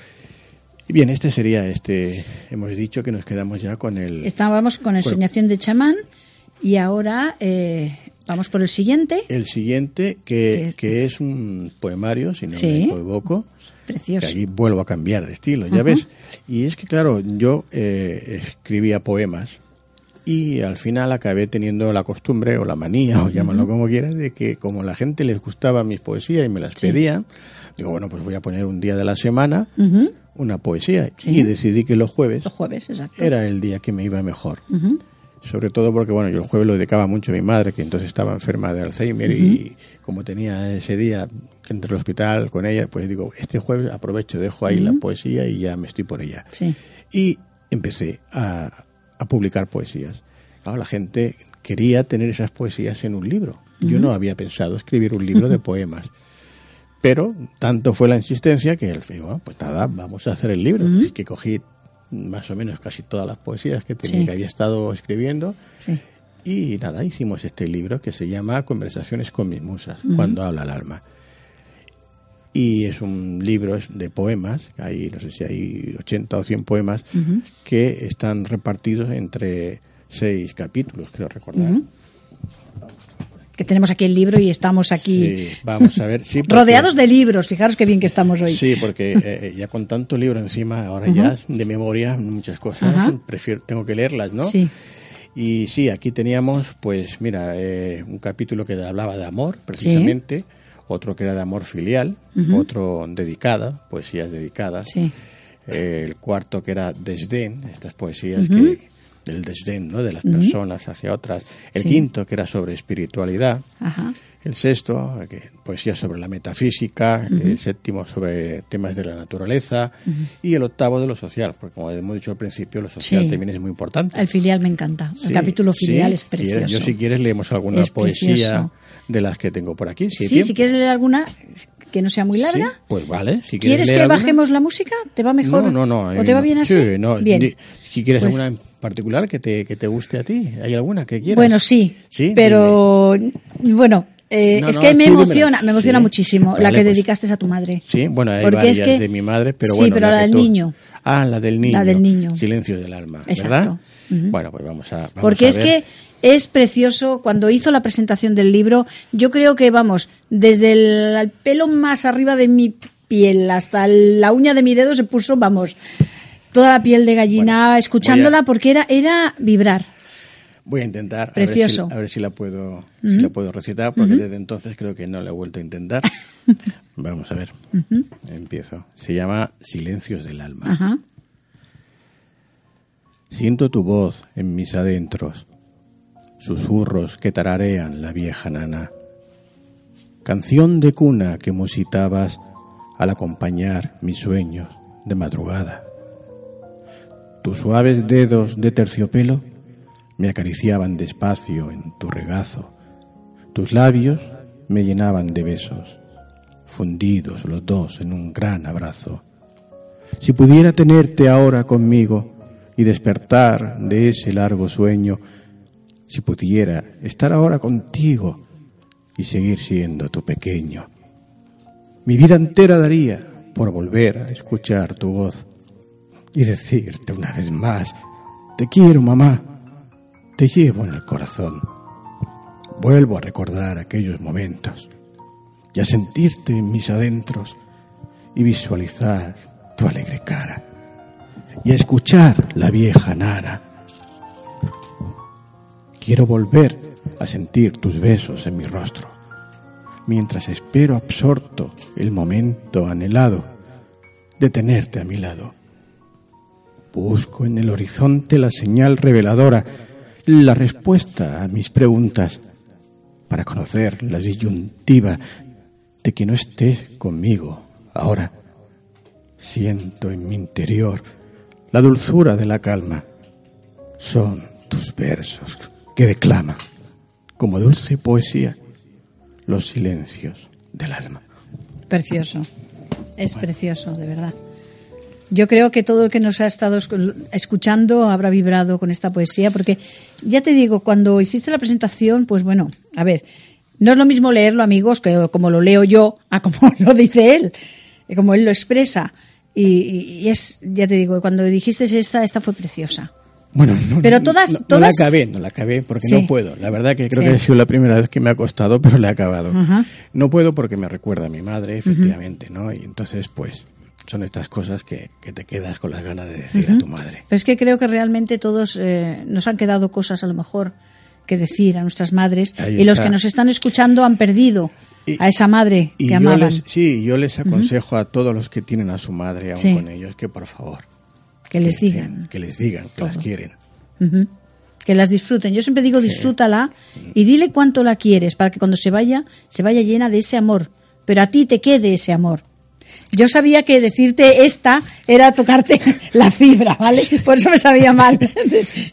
Y bien, este sería este, hemos dicho que nos quedamos ya con el... Estábamos con ensoñación de chamán y ahora eh, vamos por el siguiente. El siguiente, que, que es un poemario, si no me equivoco. Precioso. Que aquí vuelvo a cambiar de estilo, ya ves. Y es que, claro, yo eh, escribía poemas y al final acabé teniendo la costumbre o la manía, o llámalo como quieras, de que como la gente les gustaba mis poesías y me las pedían, digo, bueno, pues voy a poner un día de la semana una poesía. Y decidí que los jueves, los jueves era el día que me iba mejor. Sobre todo porque, bueno, yo el jueves lo dedicaba mucho a mi madre, que entonces estaba enferma de Alzheimer y como tenía ese día entre el hospital con ella, pues digo, este jueves aprovecho, dejo ahí la poesía y ya me estoy por ella. Y empecé a, a publicar poesías. la gente quería tener esas poesías en un libro. Yo no había pensado escribir un libro de (laughs) poemas. Pero tanto fue la insistencia que el digo, pues nada, vamos a hacer el libro. Así que cogí más o menos casi todas las poesías que, tenía, que había estado escribiendo. Y nada, hicimos este libro que se llama Conversaciones con mis musas, cuando habla el alma y es un libro de poemas, hay no sé si hay 80 o 100 poemas que están repartidos entre seis capítulos, creo recordar. Que tenemos aquí el libro y estamos aquí vamos a ver, rodeados de libros, fijaros qué bien que estamos hoy. Sí, porque eh, ya con tanto libro encima, ahora ya de memoria muchas cosas, prefiero tengo que leerlas, ¿no? Sí. Y sí, aquí teníamos, pues mira, eh, un capítulo que hablaba de amor, precisamente otro que era de amor filial, otro dedicada, poesías dedicadas, el cuarto que era desdén, estas poesías que del desdén ¿no? de las personas hacia otras. El quinto, que era sobre espiritualidad. Ajá. El sexto, que poesía sobre la metafísica, el séptimo sobre temas de la naturaleza y el octavo de lo social, porque como hemos dicho al principio, lo social Sí. también es muy importante. El filial me encanta. El Sí, capítulo filial sí. es precioso. Yo si quieres leemos alguna Es poesía precioso. De las que tengo por aquí. Sí, hay tiempo. si quieres leer alguna que no sea muy larga. Sí, pues vale. Si ¿Quieres leer que alguna- bajemos la música? ¿Te va mejor? No, no, no. ¿O eh, te va bien así? Sí, no. Bien. Si quieres Pues- alguna en particular que te, que te guste a ti, ¿hay alguna que quieras? Bueno, sí, Sí, pero bueno, eh, No, es no, que me sí, emociona, me emociona Sí. muchísimo la Vale, que pues. dedicaste a tu madre. Sí, bueno, hay Porque varias es que- de mi madre, pero sí, bueno. pero la que del tú- niño. Ah, la del niño. La del niño. Silencio del alma, Exacto. ¿verdad? Ujú. Bueno, pues vamos a vamos Porque a es ver. que es precioso cuando hizo la presentación del libro. Yo creo que vamos desde el, el pelo más arriba de mi piel hasta la uña de mi dedo se puso, vamos, toda la piel de gallina Bueno, escuchándola a- porque era era vibrar. Voy a intentar Precioso. A, ver si, a ver si la puedo si la puedo recitar porque desde entonces creo que no la he vuelto a intentar. (laughs) Vamos a ver. Empiezo. Se llama Silencios del alma. Siento tu voz en mis adentros, susurros que tararean la vieja nana. Canción de cuna que musitabas al acompañar mis sueños de madrugada. Tus suaves dedos de terciopelo me acariciaban despacio en tu regazo. Tus labios me llenaban de besos, fundidos los dos en un gran abrazo. Si pudiera tenerte ahora conmigo y despertar de ese largo sueño, si pudiera estar ahora contigo y seguir siendo tu pequeño. Mi vida entera daría por volver a escuchar tu voz y decirte una vez más, te quiero mamá, te llevo en el corazón. Vuelvo a recordar aquellos momentos y a sentirte en mis adentros y visualizar tu alegre cara y a escuchar la vieja nana. Quiero volver a sentir tus besos en mi rostro, mientras espero absorto el momento anhelado de tenerte a mi lado. Busco en el horizonte la señal reveladora, la respuesta a mis preguntas, para conocer la disyuntiva de que no estés conmigo ahora. Siento en mi interior la dulzura de la calma. Son tus versos que declaman, como dulce poesía, los silencios del alma. Precioso. Es precioso, de verdad. Yo creo que todo el que nos ha estado escu- escuchando habrá vibrado con esta poesía, porque ya te digo, cuando hiciste la presentación, pues bueno, a ver, no es lo mismo leerlo, amigos, que como lo leo yo, a como (laughs) lo dice él, como él lo expresa. Y- y es, ya te digo, cuando dijiste esta, esta fue preciosa. Bueno, no, Pero todas- no, no todas- la acabé, no la acabé porque Sí. no puedo. La verdad que creo Sí. que ha sido la primera vez que me ha costado, pero le he acabado. No puedo porque me recuerda a mi madre, efectivamente, ¿no? Y entonces, pues, son estas cosas que, que te quedas con las ganas de decir a tu madre. Pero es que creo que realmente todos eh, nos han quedado cosas a lo mejor que decir a nuestras madres Ahí y los que nos están escuchando han perdido a esa madre Y que amaban. les, sí, yo les aconsejo a todos los que tienen a su madre aún Sí. con ellos que por favor que les digan. que les digan que las quieren. Que las disfruten. Yo siempre digo disfrútala y dile cuánto la quieres para que cuando se vaya, se vaya llena de ese amor. Pero a ti te quede ese amor. Yo sabía que decirte esta era tocarte (laughs) la fibra, ¿vale? Por eso me sabía mal. (laughs)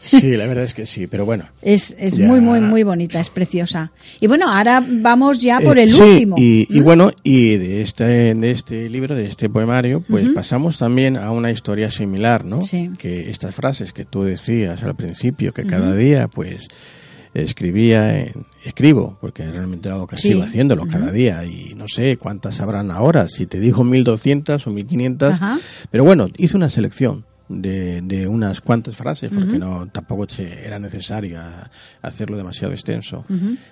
Sí, la verdad es que sí, pero bueno. Es, es Ya. muy, muy, muy bonita, es preciosa. Y bueno, ahora vamos ya por Eh, el sí, último. Y, y ¿no? bueno, y de este, de este libro, de este poemario, pues pasamos también a una historia similar, ¿no? Sí. Que estas frases que tú decías al principio, que cada día, pues escribía, en- escribo, porque realmente algo que Sí. sigo haciéndolo cada día y no sé cuántas habrán ahora, si te dijo 1200 o 1500, Ajá. pero bueno, hice una selección de, de unas cuantas frases, porque no tampoco se- era necesario hacerlo demasiado extenso,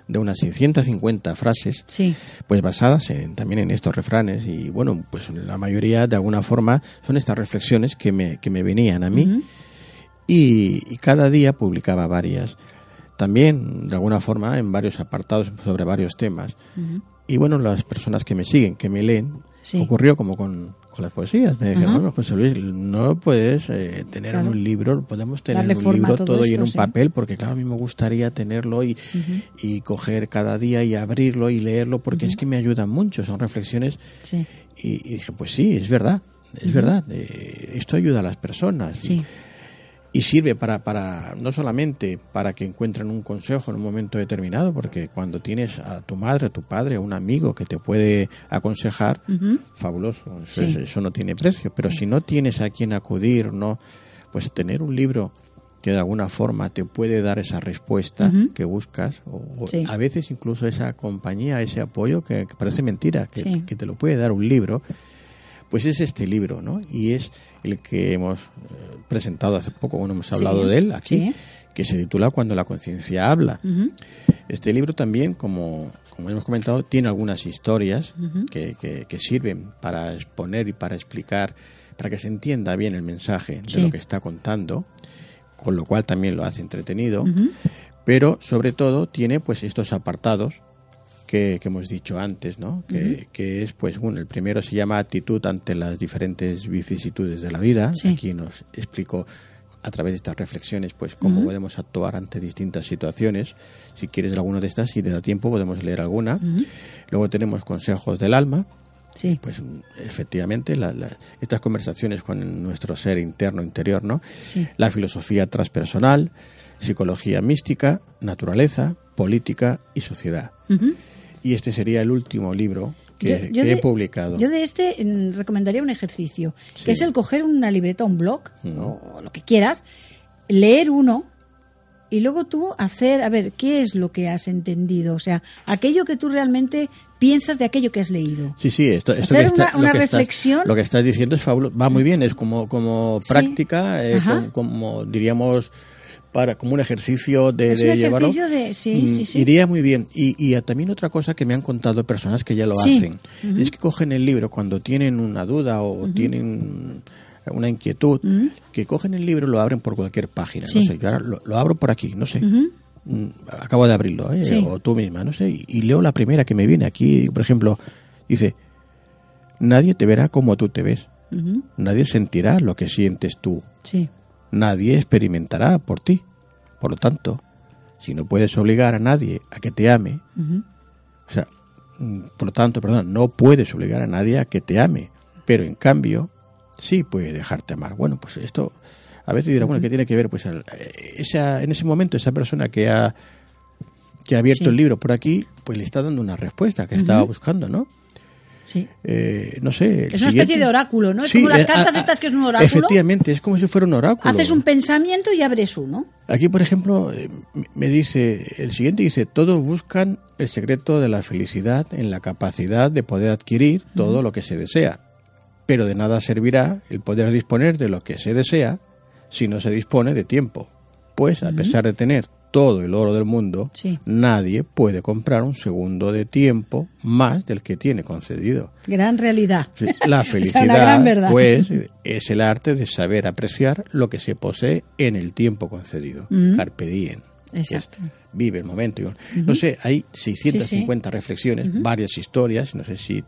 de unas 650 frases, Sí. pues basadas en, también en estos refranes y bueno, pues la mayoría de alguna forma son estas reflexiones que me, que me venían a mí y, y cada día publicaba varias, también de alguna forma en varios apartados sobre varios temas. Y bueno, las personas que me siguen, que me leen, Sí. Ocurrió como con, con las poesías. Me dijeron, bueno, José Luis, no puedes eh, tener Claro. un libro, podemos tener Darle un libro todo todo, y en un sí. papel, porque claro, a mí me gustaría tenerlo y, y coger cada día y abrirlo y leerlo, porque es que me ayudan mucho, son reflexiones. Sí. Y, y dije, pues sí, es verdad, es verdad, eh, esto ayuda a las personas. Sí. Y sirve para, para, no solamente para que encuentren un consejo en un momento determinado, porque cuando tienes a tu madre, a tu padre, a un amigo que te puede aconsejar, fabuloso, eso, Sí. eso no tiene precio. Pero si no tienes a quien acudir, no, pues tener un libro que de alguna forma te puede dar esa respuesta que buscas, o, Sí. a veces incluso esa compañía, ese apoyo que, que parece mentira, que te lo puede dar un libro, pues es este libro, ¿no? Y es el que hemos eh, presentado hace poco, bueno, hemos hablado Sí, de él aquí, sí. que se titula Cuando la conciencia habla. Este libro también, como, como hemos comentado, tiene algunas historias que, que- que sirven para exponer y para explicar, para que se entienda bien el mensaje de lo que está contando, con lo cual también lo hace entretenido, pero sobre todo tiene pues estos apartados que, que hemos dicho antes, ¿no? Que, que es, pues, bueno, el primero se llama actitud ante las diferentes vicisitudes de la vida. Sí. Aquí nos explicó a través de estas reflexiones, pues, cómo podemos actuar ante distintas situaciones. Si quieres alguna de estas, si te da tiempo, podemos leer alguna. Luego tenemos consejos del alma, Sí. pues efectivamente la- la- estas conversaciones con nuestro ser interno interior no Sí. la filosofía transpersonal psicología mística naturaleza política y sociedad y este sería el último libro que, Yo- yo que de- he publicado Yo de este mm, recomendaría un ejercicio, Sí. que es el coger una libreta, un blog, o lo que quieras, leer uno y luego tú hacer, a ver, ¿qué es lo que has entendido? O sea, aquello que tú realmente piensas de aquello que has leído. Sí, sí, esto, esto Hacer que está- una- lo que estás- reflexión. lo que estás diciendo es fabuloso, va muy bien, es como, como Sí. práctica, eh, como diríamos, para como un ejercicio de, Es un llevarlo. ejercicio de- sí, Mm, sí, sí. Iría muy bien. Y, y también otra cosa que me han contado personas que ya lo hacen, es que cogen el libro cuando tienen una duda o tienen una inquietud, que cogen el libro y lo abren por cualquier página. No sé, yo ahora lo, lo abro por aquí, no sé. Mm, Acabo de abrirlo, ¿eh? Sí. o tú misma, no sé, y, y leo la primera que me viene aquí, por ejemplo, dice, nadie te verá como tú te ves, nadie sentirá lo que sientes tú, Sí. Nadie experimentará por ti. Por lo tanto, si no puedes obligar a nadie a que te ame, o sea, mm, por lo tanto, perdón, no puedes obligar a nadie a que te ame, pero en cambio, sí puede dejarte amar. Bueno, pues esto a veces dirá, bueno, ¿qué tiene que ver? Pues eh, esa, en ese momento esa persona que ha, que ha abierto Sí. el libro por aquí, pues le está dando una respuesta que estaba buscando, ¿no? Sí. Eh, no sé. Es una especie de oráculo, ¿no? Es Sí, como las eh, cartas a- a- estas que es un oráculo. Efectivamente, es como si fuera un oráculo. Haces un pensamiento y abres uno. Aquí, por ejemplo, eh, me- me dice, el siguiente dice, todos buscan el secreto de la felicidad en la capacidad de poder adquirir todo lo que se desea, pero de nada servirá el poder disponer de lo que se desea si no se dispone de tiempo, pues a pesar de tener todo el oro del mundo, Sí. nadie puede comprar un segundo de tiempo más del que tiene concedido. Gran realidad. Sí, La (laughs) felicidad, gran pues, es el arte de saber apreciar lo que se posee en el tiempo concedido. Carpe diem. Exacto. Es, vive el momento. No sé, hay 650 reflexiones, varias historias. No sé si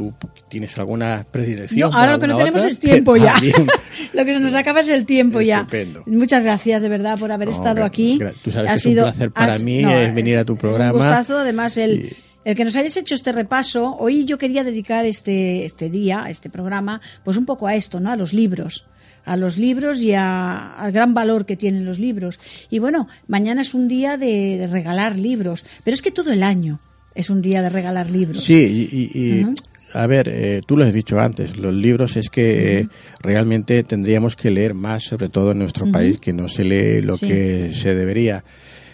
tú tienes alguna predilección. No, ahora lo que no tenemos otra. es tiempo ya. (laughs) lo que se nos acaba es el tiempo ya. Estupendo. Muchas gracias de verdad por haber No, estado aquí. tú sabes Ha que es un placer para has- mí, eh, venir a tu programa. Un gustazo, además el, Y- el que nos hayas hecho este repaso. Hoy yo quería dedicar este, este día, este programa, pues un poco a esto, ¿no? A los libros a los libros y a- al gran valor que tienen los libros. Y bueno, mañana es un día de, de regalar libros, pero es que todo el año es un día de regalar libros. Sí, y, y- y, a ver, eh, tú lo has dicho antes, los libros es que eh, realmente tendríamos que leer más, sobre todo en nuestro país, que no se lee lo Sí. que se debería.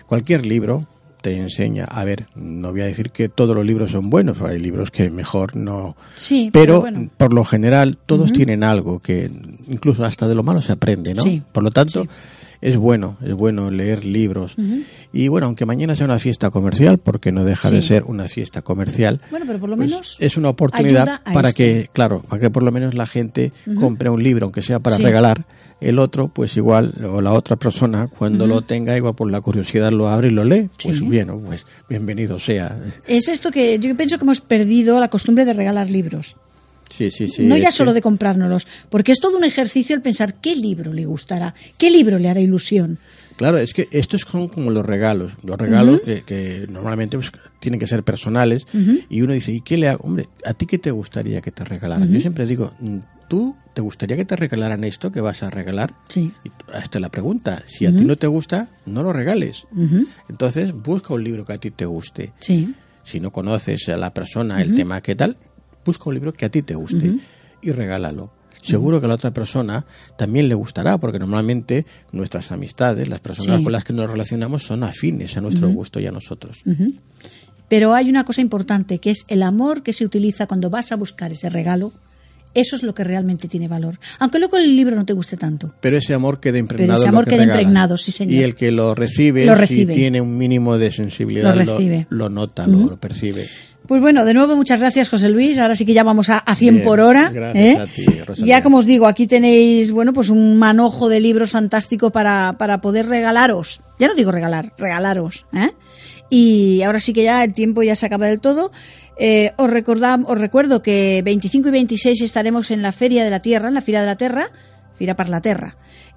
Cualquier libro te enseña, a ver, no voy a decir que todos los libros son buenos, hay libros que mejor no... Sí, pero bueno. por lo general todos tienen algo que incluso hasta de lo malo se aprende, ¿no? Sí, Por lo tanto, es bueno, es bueno leer libros. Y bueno, aunque mañana sea una fiesta comercial, porque no deja de ser una fiesta comercial, Bueno, pero por lo pues menos es una oportunidad para esto. que, claro, para que por lo menos la gente compre un libro, aunque sea para Sí. regalar. El otro, pues igual, o la otra persona, cuando lo tenga, igual por la curiosidad lo abre y lo lee. Pues bien, pues bienvenido sea. Es esto que yo pienso que hemos perdido la costumbre de regalar libros. Sí, sí, sí. no ya solo de comprárnoslos, porque es todo un ejercicio el pensar qué libro le gustará, qué libro le hará ilusión. Claro, es que esto es como, los regalos. Los regalos que, que normalmente pues, tienen que ser personales. Y uno dice, ¿y qué le hago? Hombre, ¿a ti qué te gustaría que te regalaran? Yo siempre digo, mm, ¿tú te gustaría que te regalaran esto que vas a regalar? Sí. Y Hasta la pregunta, si a ti no te gusta, no lo regales. Entonces, busca un libro que a ti te guste. Sí. Si no conoces a la persona, el tema que tal, busca un libro que a ti te guste y regálalo. Seguro que a la otra persona también le gustará, porque normalmente nuestras amistades, las personas Sí. con las que nos relacionamos, son afines a nuestro gusto y a nosotros. Pero hay una cosa importante, que es el amor que se utiliza cuando vas a buscar ese regalo. Eso es lo que realmente tiene valor. Aunque luego el libro no te guste tanto. Pero ese amor queda impregnado. ese en lo amor que queda impregnado, sí, señor. Y el que lo recibe, Lo recibe. si tiene un mínimo de sensibilidad, Lo recibe. lo nota, lo percibe. Pues bueno, de nuevo muchas gracias José Luis. Ahora sí que ya vamos a, a 100 Bien, por hora. gracias ¿eh? a ti, Rosalía. Ya como os digo, aquí tenéis bueno pues un manojo de libros fantástico para, para poder regalaros. Ya no digo regalar, regalaros. ¿eh? Y ahora sí que ya el tiempo ya se acaba del todo. Eh, os, recordam- os recuerdo que 25 y 26 estaremos en la Feria de la Tierra, en la Fira de la Tierra. Fira para la.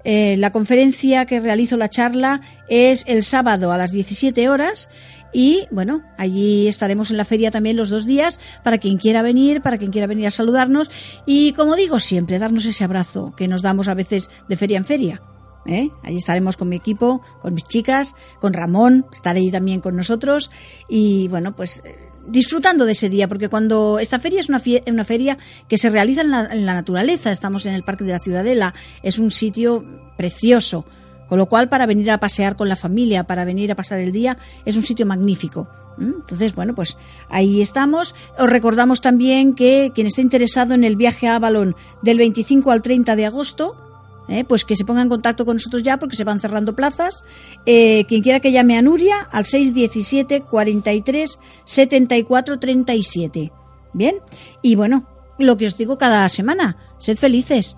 Eh, la conferencia que realizo la charla es el sábado a las 17 horas y bueno, allí estaremos en la feria también los dos días para quien quiera venir, para quien quiera venir a saludarnos y como digo siempre, darnos ese abrazo que nos damos a veces de feria en feria. ¿eh? Allí estaremos con mi equipo, con mis chicas, con Ramón, estaré allí también con nosotros y bueno, pues eh, disfrutando de ese día, porque cuando esta feria es una, feria que se realiza en la, en la naturaleza, estamos en el Parque de la Ciudadela, es un sitio precioso, con lo cual para venir a pasear con la familia, para venir a pasar el día, es un sitio magnífico. Entonces, bueno, pues ahí estamos. Os recordamos también que quien esté interesado en el viaje a Avalon del 25 al 30 de agosto, ¿eh? pues que se ponga en contacto con nosotros ya porque se van cerrando plazas. Eh, quien quiera que llame a Nuria al 617 43 74 37. Bien, y bueno, lo que os digo cada semana, sed felices.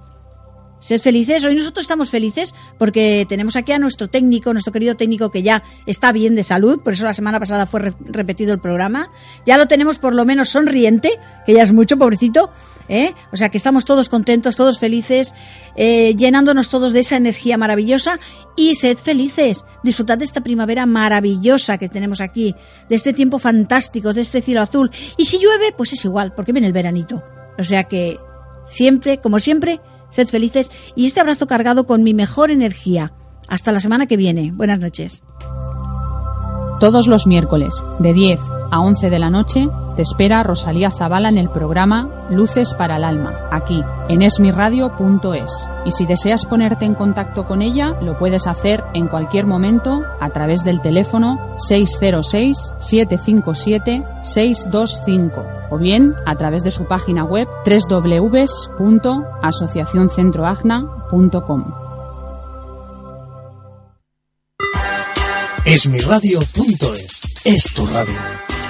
Sed felices, hoy nosotros estamos felices porque tenemos aquí a nuestro técnico, nuestro querido técnico que ya está bien de salud, por eso la semana pasada fue re- repetido el programa. Ya lo tenemos por lo menos sonriente, que ya es mucho, pobrecito. ¿Eh? O sea que estamos todos contentos, todos felices, eh, llenándonos todos de esa energía maravillosa y sed felices. Disfrutad de esta primavera maravillosa que tenemos aquí, de este tiempo fantástico, de este cielo azul. Y si llueve, pues es igual, porque viene el veranito. O sea que siempre, como siempre, sed felices y este abrazo cargado con mi mejor energía. Hasta la semana que viene. Buenas noches. Todos los miércoles, de 10 a 11 de la noche, te espera Rosalía Zabala en el programa Luces para el Alma, aquí, en esmiradio.es. Y si deseas ponerte en contacto con ella, lo puedes hacer en cualquier momento a través del teléfono 606-757-625 o bien a través de su página web www.asociacioncentroagna.com. Esmiradio.es es tu radio.